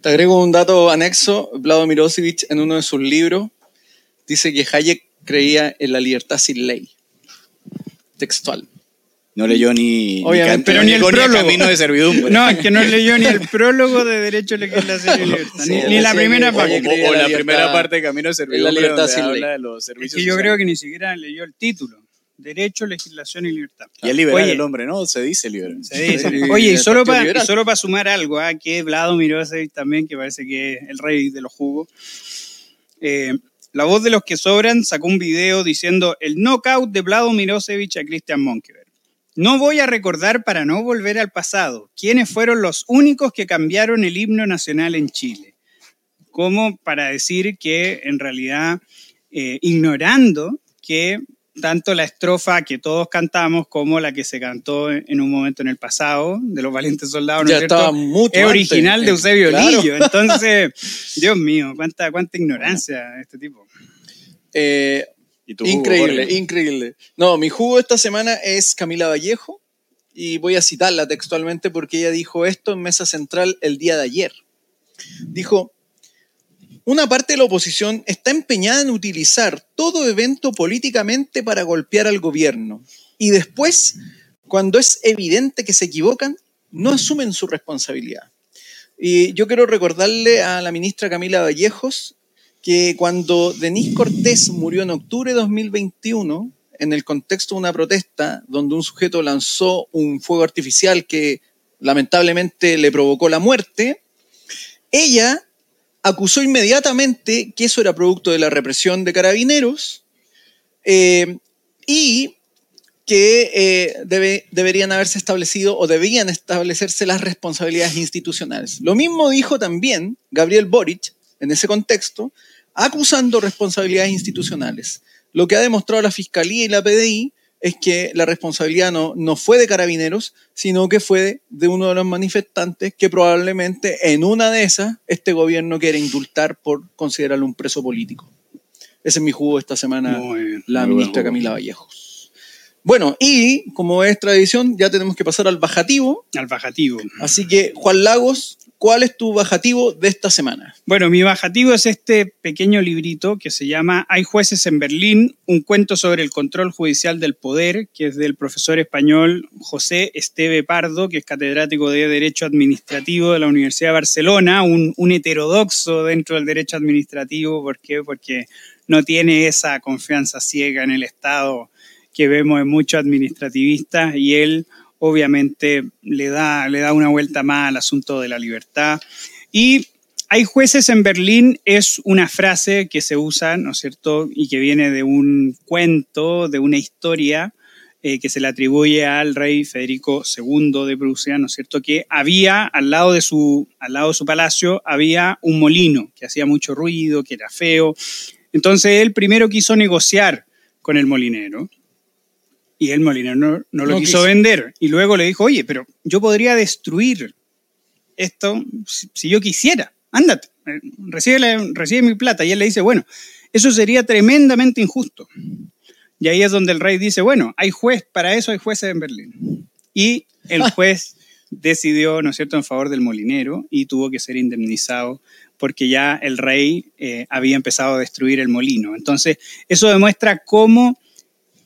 Te agrego un dato anexo. Vlado Mirosevic, en uno de sus libros, dice que Hayek creía en la libertad sin ley. Textual. No leyó ni, Obviamente, ni, pero ni el prólogo. camino de servidumbre. No, es que no leyó ni el prólogo de Derecho, Legislación y Libertad, Sí, ni, ni la primera oye, o, la la primera parte de Camino de Servidumbre libertad donde sin habla ley. de los Es servicios que yo creo sociales. que ni siquiera leyó el título. Derecho, Legislación y Libertad. Y es liberal Oye, el hombre, ¿no? Se dice liberal. se dice. Oye, y solo para solo sumar algo, ah, que Vlado Mirosevic también, que parece que es el rey de los jugos. eh, la voz de los que sobran sacó un video diciendo el knockout de Vlado Mirosevic a Christian Monkever. No voy a recordar para no volver al pasado quiénes fueron los únicos que cambiaron el himno nacional en Chile. Como para decir que en realidad, eh, ignorando que tanto la estrofa que todos cantamos como la que se cantó en un momento en el pasado de los valientes soldados, ¿no Ya es cierto? estaba mucho es antes. original de Eusebio Claro. Lillo. Entonces, Dios mío, cuánta, cuánta ignorancia de este tipo. Eh, ¿Y tu jugo, increíble, Jorge? increíble. No, mi jugo esta semana es Camila Vallejo y voy a citarla textualmente porque ella dijo esto en Mesa Central el día de ayer. Dijo, una parte de la oposición está empeñada en utilizar todo evento políticamente para golpear al gobierno y después, cuando es evidente que se equivocan, no asumen su responsabilidad. Y yo quiero recordarle a la ministra Camila Vallejos que cuando Denise Cortés murió en octubre de 2021, en el contexto de una protesta donde un sujeto lanzó un fuego artificial que lamentablemente le provocó la muerte, ella acusó inmediatamente que eso era producto de la represión de carabineros eh, y que eh, debe- deberían haberse establecido o debían establecerse las responsabilidades institucionales. Lo mismo dijo también Gabriel Boric en ese contexto, acusando responsabilidades institucionales. Lo que ha demostrado la Fiscalía y la PDI es que la responsabilidad no, no fue de carabineros, sino que fue de uno de los manifestantes que probablemente en una de esas este gobierno quiere indultar por considerarlo un preso político. Ese es mi jugo esta semana, bien. la ministra. Camila Vallejos. Bueno, y como es tradición, ya tenemos que pasar al bajativo. Al bajativo. Así que, Juan Lagos, ¿cuál es tu bajativo de esta semana? Bueno, mi bajativo es este pequeño librito que se llama Hay jueces en Berlín, un cuento sobre el control judicial del poder, que es del profesor español José Esteve Pardo, que es catedrático de Derecho Administrativo de la Universidad de Barcelona, un, heterodoxo dentro del derecho administrativo. ¿Por qué? Porque no tiene esa confianza ciega en el Estado que vemos en muchos administrativistas y él obviamente le da, le da una vuelta más al asunto de la libertad. Y hay jueces en Berlín es una frase que se usa, ¿no es cierto? Y que viene de un cuento, de una historia eh, que se le atribuye al rey Federico II de Prusia, ¿no es cierto? Que había al lado, de su, al lado de su palacio, había un molino que hacía mucho ruido, que era feo. Entonces él primero quiso negociar con el molinero y el molinero no, no lo No quiso quiso. vender. Y luego le dijo, oye, pero yo podría destruir esto si, yo quisiera. Ándate, eh, recibe, la- recibe mi plata. Y él le dice, bueno, eso sería tremendamente injusto. Y ahí es donde el rey dice, bueno, hay juez, para eso hay jueces en Berlín. Y el juez decidió, ¿no es cierto?, en favor del molinero y tuvo que ser indemnizado porque ya el rey eh, había empezado a destruir el molino. Entonces, eso demuestra cómo,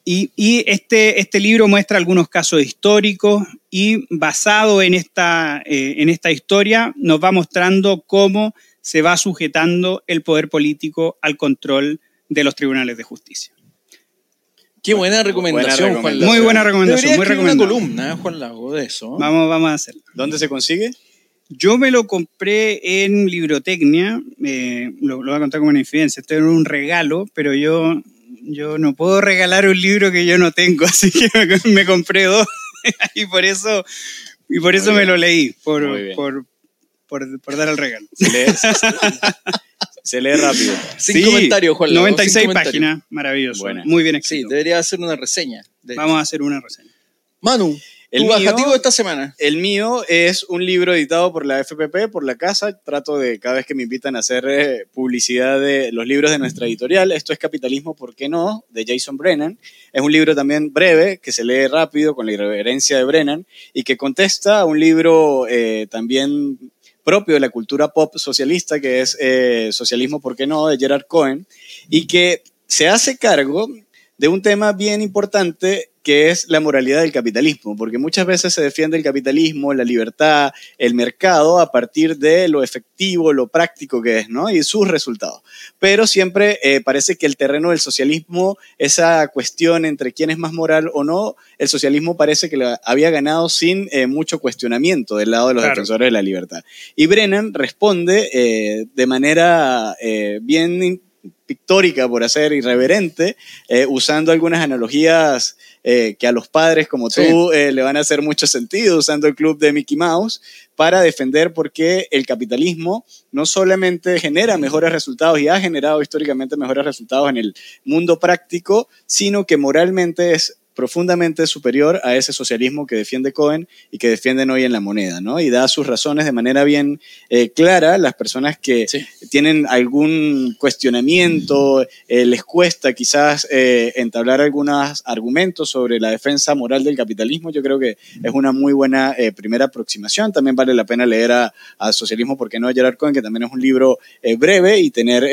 y, y este, este libro muestra algunos casos históricos y basado en esta, eh, en esta historia nos va mostrando cómo se va sujetando el poder político al control de los tribunales de justicia. Qué buena recomendación, buena Juan. Lago. Muy buena recomendación, Debería muy escribir una recomendable. columna, ¿eh, Juan Lago, de eso. Vamos, vamos a hacerlo. ¿Dónde se consigue? Yo me lo compré en Librotecnia, eh, lo, lo voy a contar como una infidencia, esto era un regalo, pero yo, yo no puedo regalar un libro que yo no tengo, así que me, me compré dos y por eso, y por eso me lo leí, por, por, por, por dar el regalo. Se lee, se, lee rápido. Sin Sí, comentarios, Juan Lago. sin 96 comentarios. páginas, maravilloso, Buena. muy bien Sí, escrito. debería hacer una reseña. de- Vamos a hacer una reseña. Manu, tu bajativo de esta semana. El mío es un libro editado por la FPP, por la casa. Trato de, cada vez que me invitan a hacer eh, publicidad de los libros de nuestra editorial, esto es Capitalismo, ¿por qué no? de Jason Brennan. Es un libro también breve, que se lee rápido, con la irreverencia de Brennan, y que contesta a un libro eh, también propio de la cultura pop socialista, que es eh, Socialismo, ¿por qué no? de Gerard Cohen, y que se hace cargo de un tema bien importante que es la moralidad del capitalismo, porque muchas veces se defiende el capitalismo, la libertad, el mercado a partir de lo efectivo, lo práctico que es, ¿no? Y sus resultados. Pero siempre eh, parece que el terreno del socialismo, esa cuestión entre quién es más moral o no, el socialismo parece que lo había ganado sin eh, mucho cuestionamiento del lado de los defensores de la libertad. Y Brennan responde eh, de manera bien pictórica, por hacer irreverente, usando algunas analogías eh, que a los padres como tú eh, le van a hacer mucho sentido usando el club de Mickey Mouse para defender por qué el capitalismo no solamente genera mejores resultados y ha generado históricamente mejores resultados en el mundo práctico, sino que moralmente es profundamente superior a ese socialismo que defiende Cohen y que defienden hoy en la moneda, ¿no? Y da sus razones de manera bien eh, clara. Las personas que tienen algún cuestionamiento, eh, les cuesta quizás eh, entablar algunos argumentos sobre la defensa moral del capitalismo, yo creo que es una muy buena primera aproximación. También vale la pena leer a, Socialismo porque no, Gerard Cohen, que también es un libro breve y tener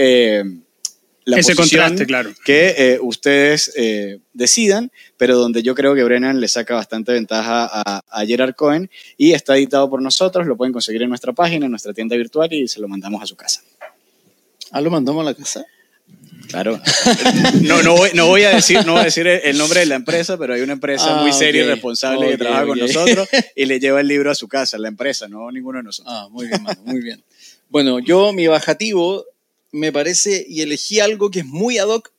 ese contraste, claro. que eh, ustedes eh, decidan, pero donde yo creo que Brennan le saca bastante ventaja a, Gerard Cohen y está editado por nosotros, lo pueden conseguir en nuestra página, en nuestra tienda virtual y se lo mandamos a su casa. Ah, lo mandamos a la casa. Claro. No, no, voy, no, voy, a decir, no voy a decir el nombre de la empresa, pero hay una empresa muy ah, seria y responsable que trabaja con nosotros y le lleva el libro a su casa, la empresa, no ninguno de nosotros. Ah, muy bien, muy bien. Bueno, yo mi bajativo me parece, y elegí algo que es muy ad hoc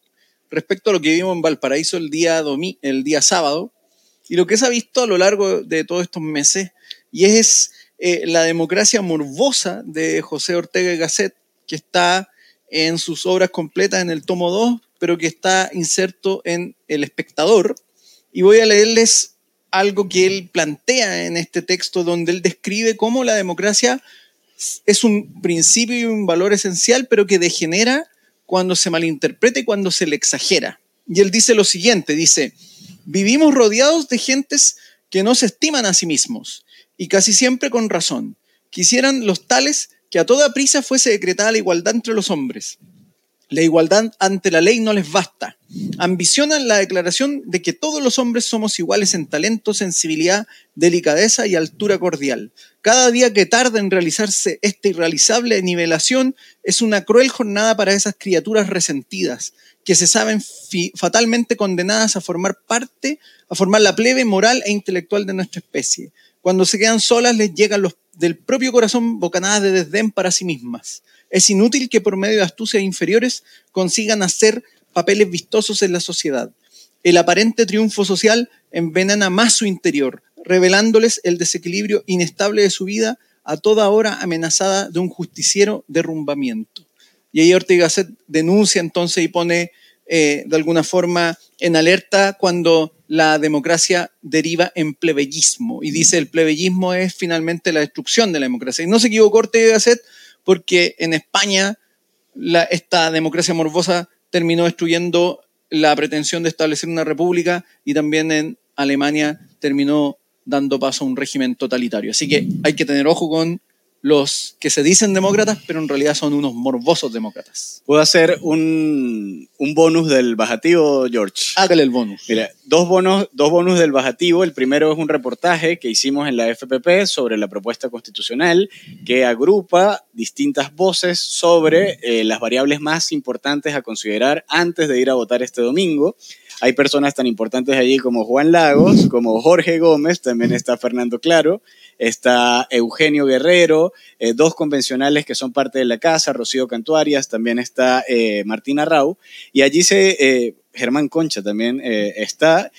respecto a lo que vimos en Valparaíso el día, el día sábado, y lo que se ha visto a lo largo de todos estos meses, y es eh, la democracia morbosa de José Ortega y Gasset, que está en sus obras completas en el tomo 2, pero que está inserto en El Espectador. Y voy a leerles algo que él plantea en este texto, donde él describe cómo la democracia es un principio y un valor esencial, pero que degenera cuando se malinterpreta y cuando se le exagera. Y él dice lo siguiente, dice, vivimos rodeados de gentes que no se estiman a sí mismos, y casi siempre con razón. Quisieran los tales que a toda prisa fuese decretada la igualdad entre los hombres. La igualdad ante la ley no les basta. Ambicionan la declaración de que todos los hombres somos iguales en talento, sensibilidad, delicadeza y altura cordial. Cada día que tarda en realizarse esta irrealizable nivelación es una cruel jornada para esas criaturas resentidas, que se saben fatalmente condenadas a formar parte, a formar la plebe moral e intelectual de nuestra especie. Cuando se quedan solas les llegan los del propio corazón bocanadas de desdén para sí mismas. Es inútil que por medio de astucias inferiores consigan hacer papeles vistosos en la sociedad. El aparente triunfo social envenena más su interior, revelándoles el desequilibrio inestable de su vida a toda hora amenazada de un justiciero derrumbamiento. Y ahí Ortega Gasset denuncia entonces y pone eh, de alguna forma en alerta cuando la democracia deriva en plebeyismo. Y dice el plebeyismo es finalmente la destrucción de la democracia. Y no se equivocó Ortega Gasset porque en España esta democracia morbosa terminó destruyendo la pretensión de establecer una república y también en Alemania terminó dando paso a un régimen totalitario. Así que hay que tener ojo con los que se dicen demócratas, pero en realidad son unos morbosos demócratas. ¿Puedo hacer un, un bonus del bajativo, George? Hágale el bonus. Mira, dos bonos, dos bonus del bajativo. El primero es un reportaje que hicimos en la FPP sobre la propuesta constitucional que agrupa distintas voces sobre eh, las variables más importantes a considerar antes de ir a votar este domingo. Hay personas tan importantes allí como Juan Lagos, como Jorge Gómez, también está Fernando Claro, está Eugenio Guerrero, eh, dos convencionales que son parte de la casa, Rocío Cantuarias, también está eh, Martina Rau, y allí se, eh, Germán Concha también está.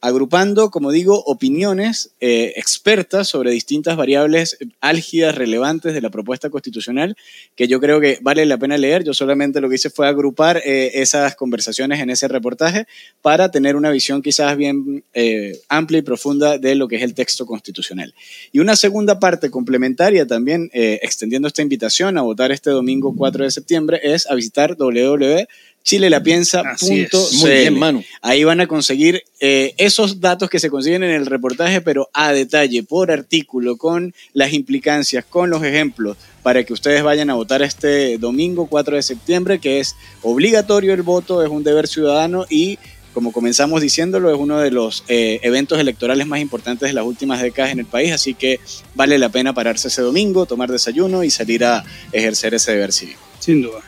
Agrupando, como digo, opiniones eh, expertas sobre distintas variables álgidas, relevantes de la propuesta constitucional, que yo creo que vale la pena leer. Yo solamente lo que hice fue agrupar eh, esas conversaciones en ese reportaje para tener una visión quizás bien eh, amplia y profunda de lo que es el texto constitucional. Y una segunda parte complementaria también, extendiendo esta invitación a votar este domingo 4 de septiembre, es a visitar www chilelapiensa.cl. Muy bien. Ahí van a conseguir eh, esos datos que se consiguen en el reportaje, pero a detalle, por artículo, con las implicancias, con los ejemplos, para que ustedes vayan a votar este domingo 4 de septiembre, que es obligatorio el voto, es un deber ciudadano y como comenzamos diciéndolo, es uno de los eh, eventos electorales más importantes de las últimas décadas en el país, así que vale la pena pararse ese domingo, tomar desayuno y salir a ejercer ese deber cívico. Sin duda.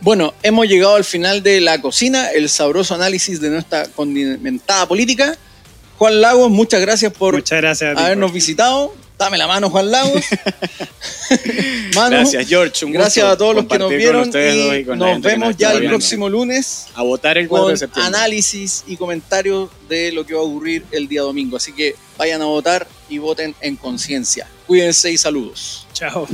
Bueno, hemos llegado al final de la cocina, el sabroso análisis de nuestra condimentada política. Juan Lagos, muchas gracias por muchas gracias habernos visitado. Dame la mano, Juan Lagos. gracias, George. Un gracias a todos los que nos vieron. Y, nos vemos ya el próximo lunes. A votar el 4 de septiembre. Análisis y comentarios de lo que va a ocurrir el día domingo. Así que vayan a votar y voten en conciencia. Cuídense y saludos. Chao.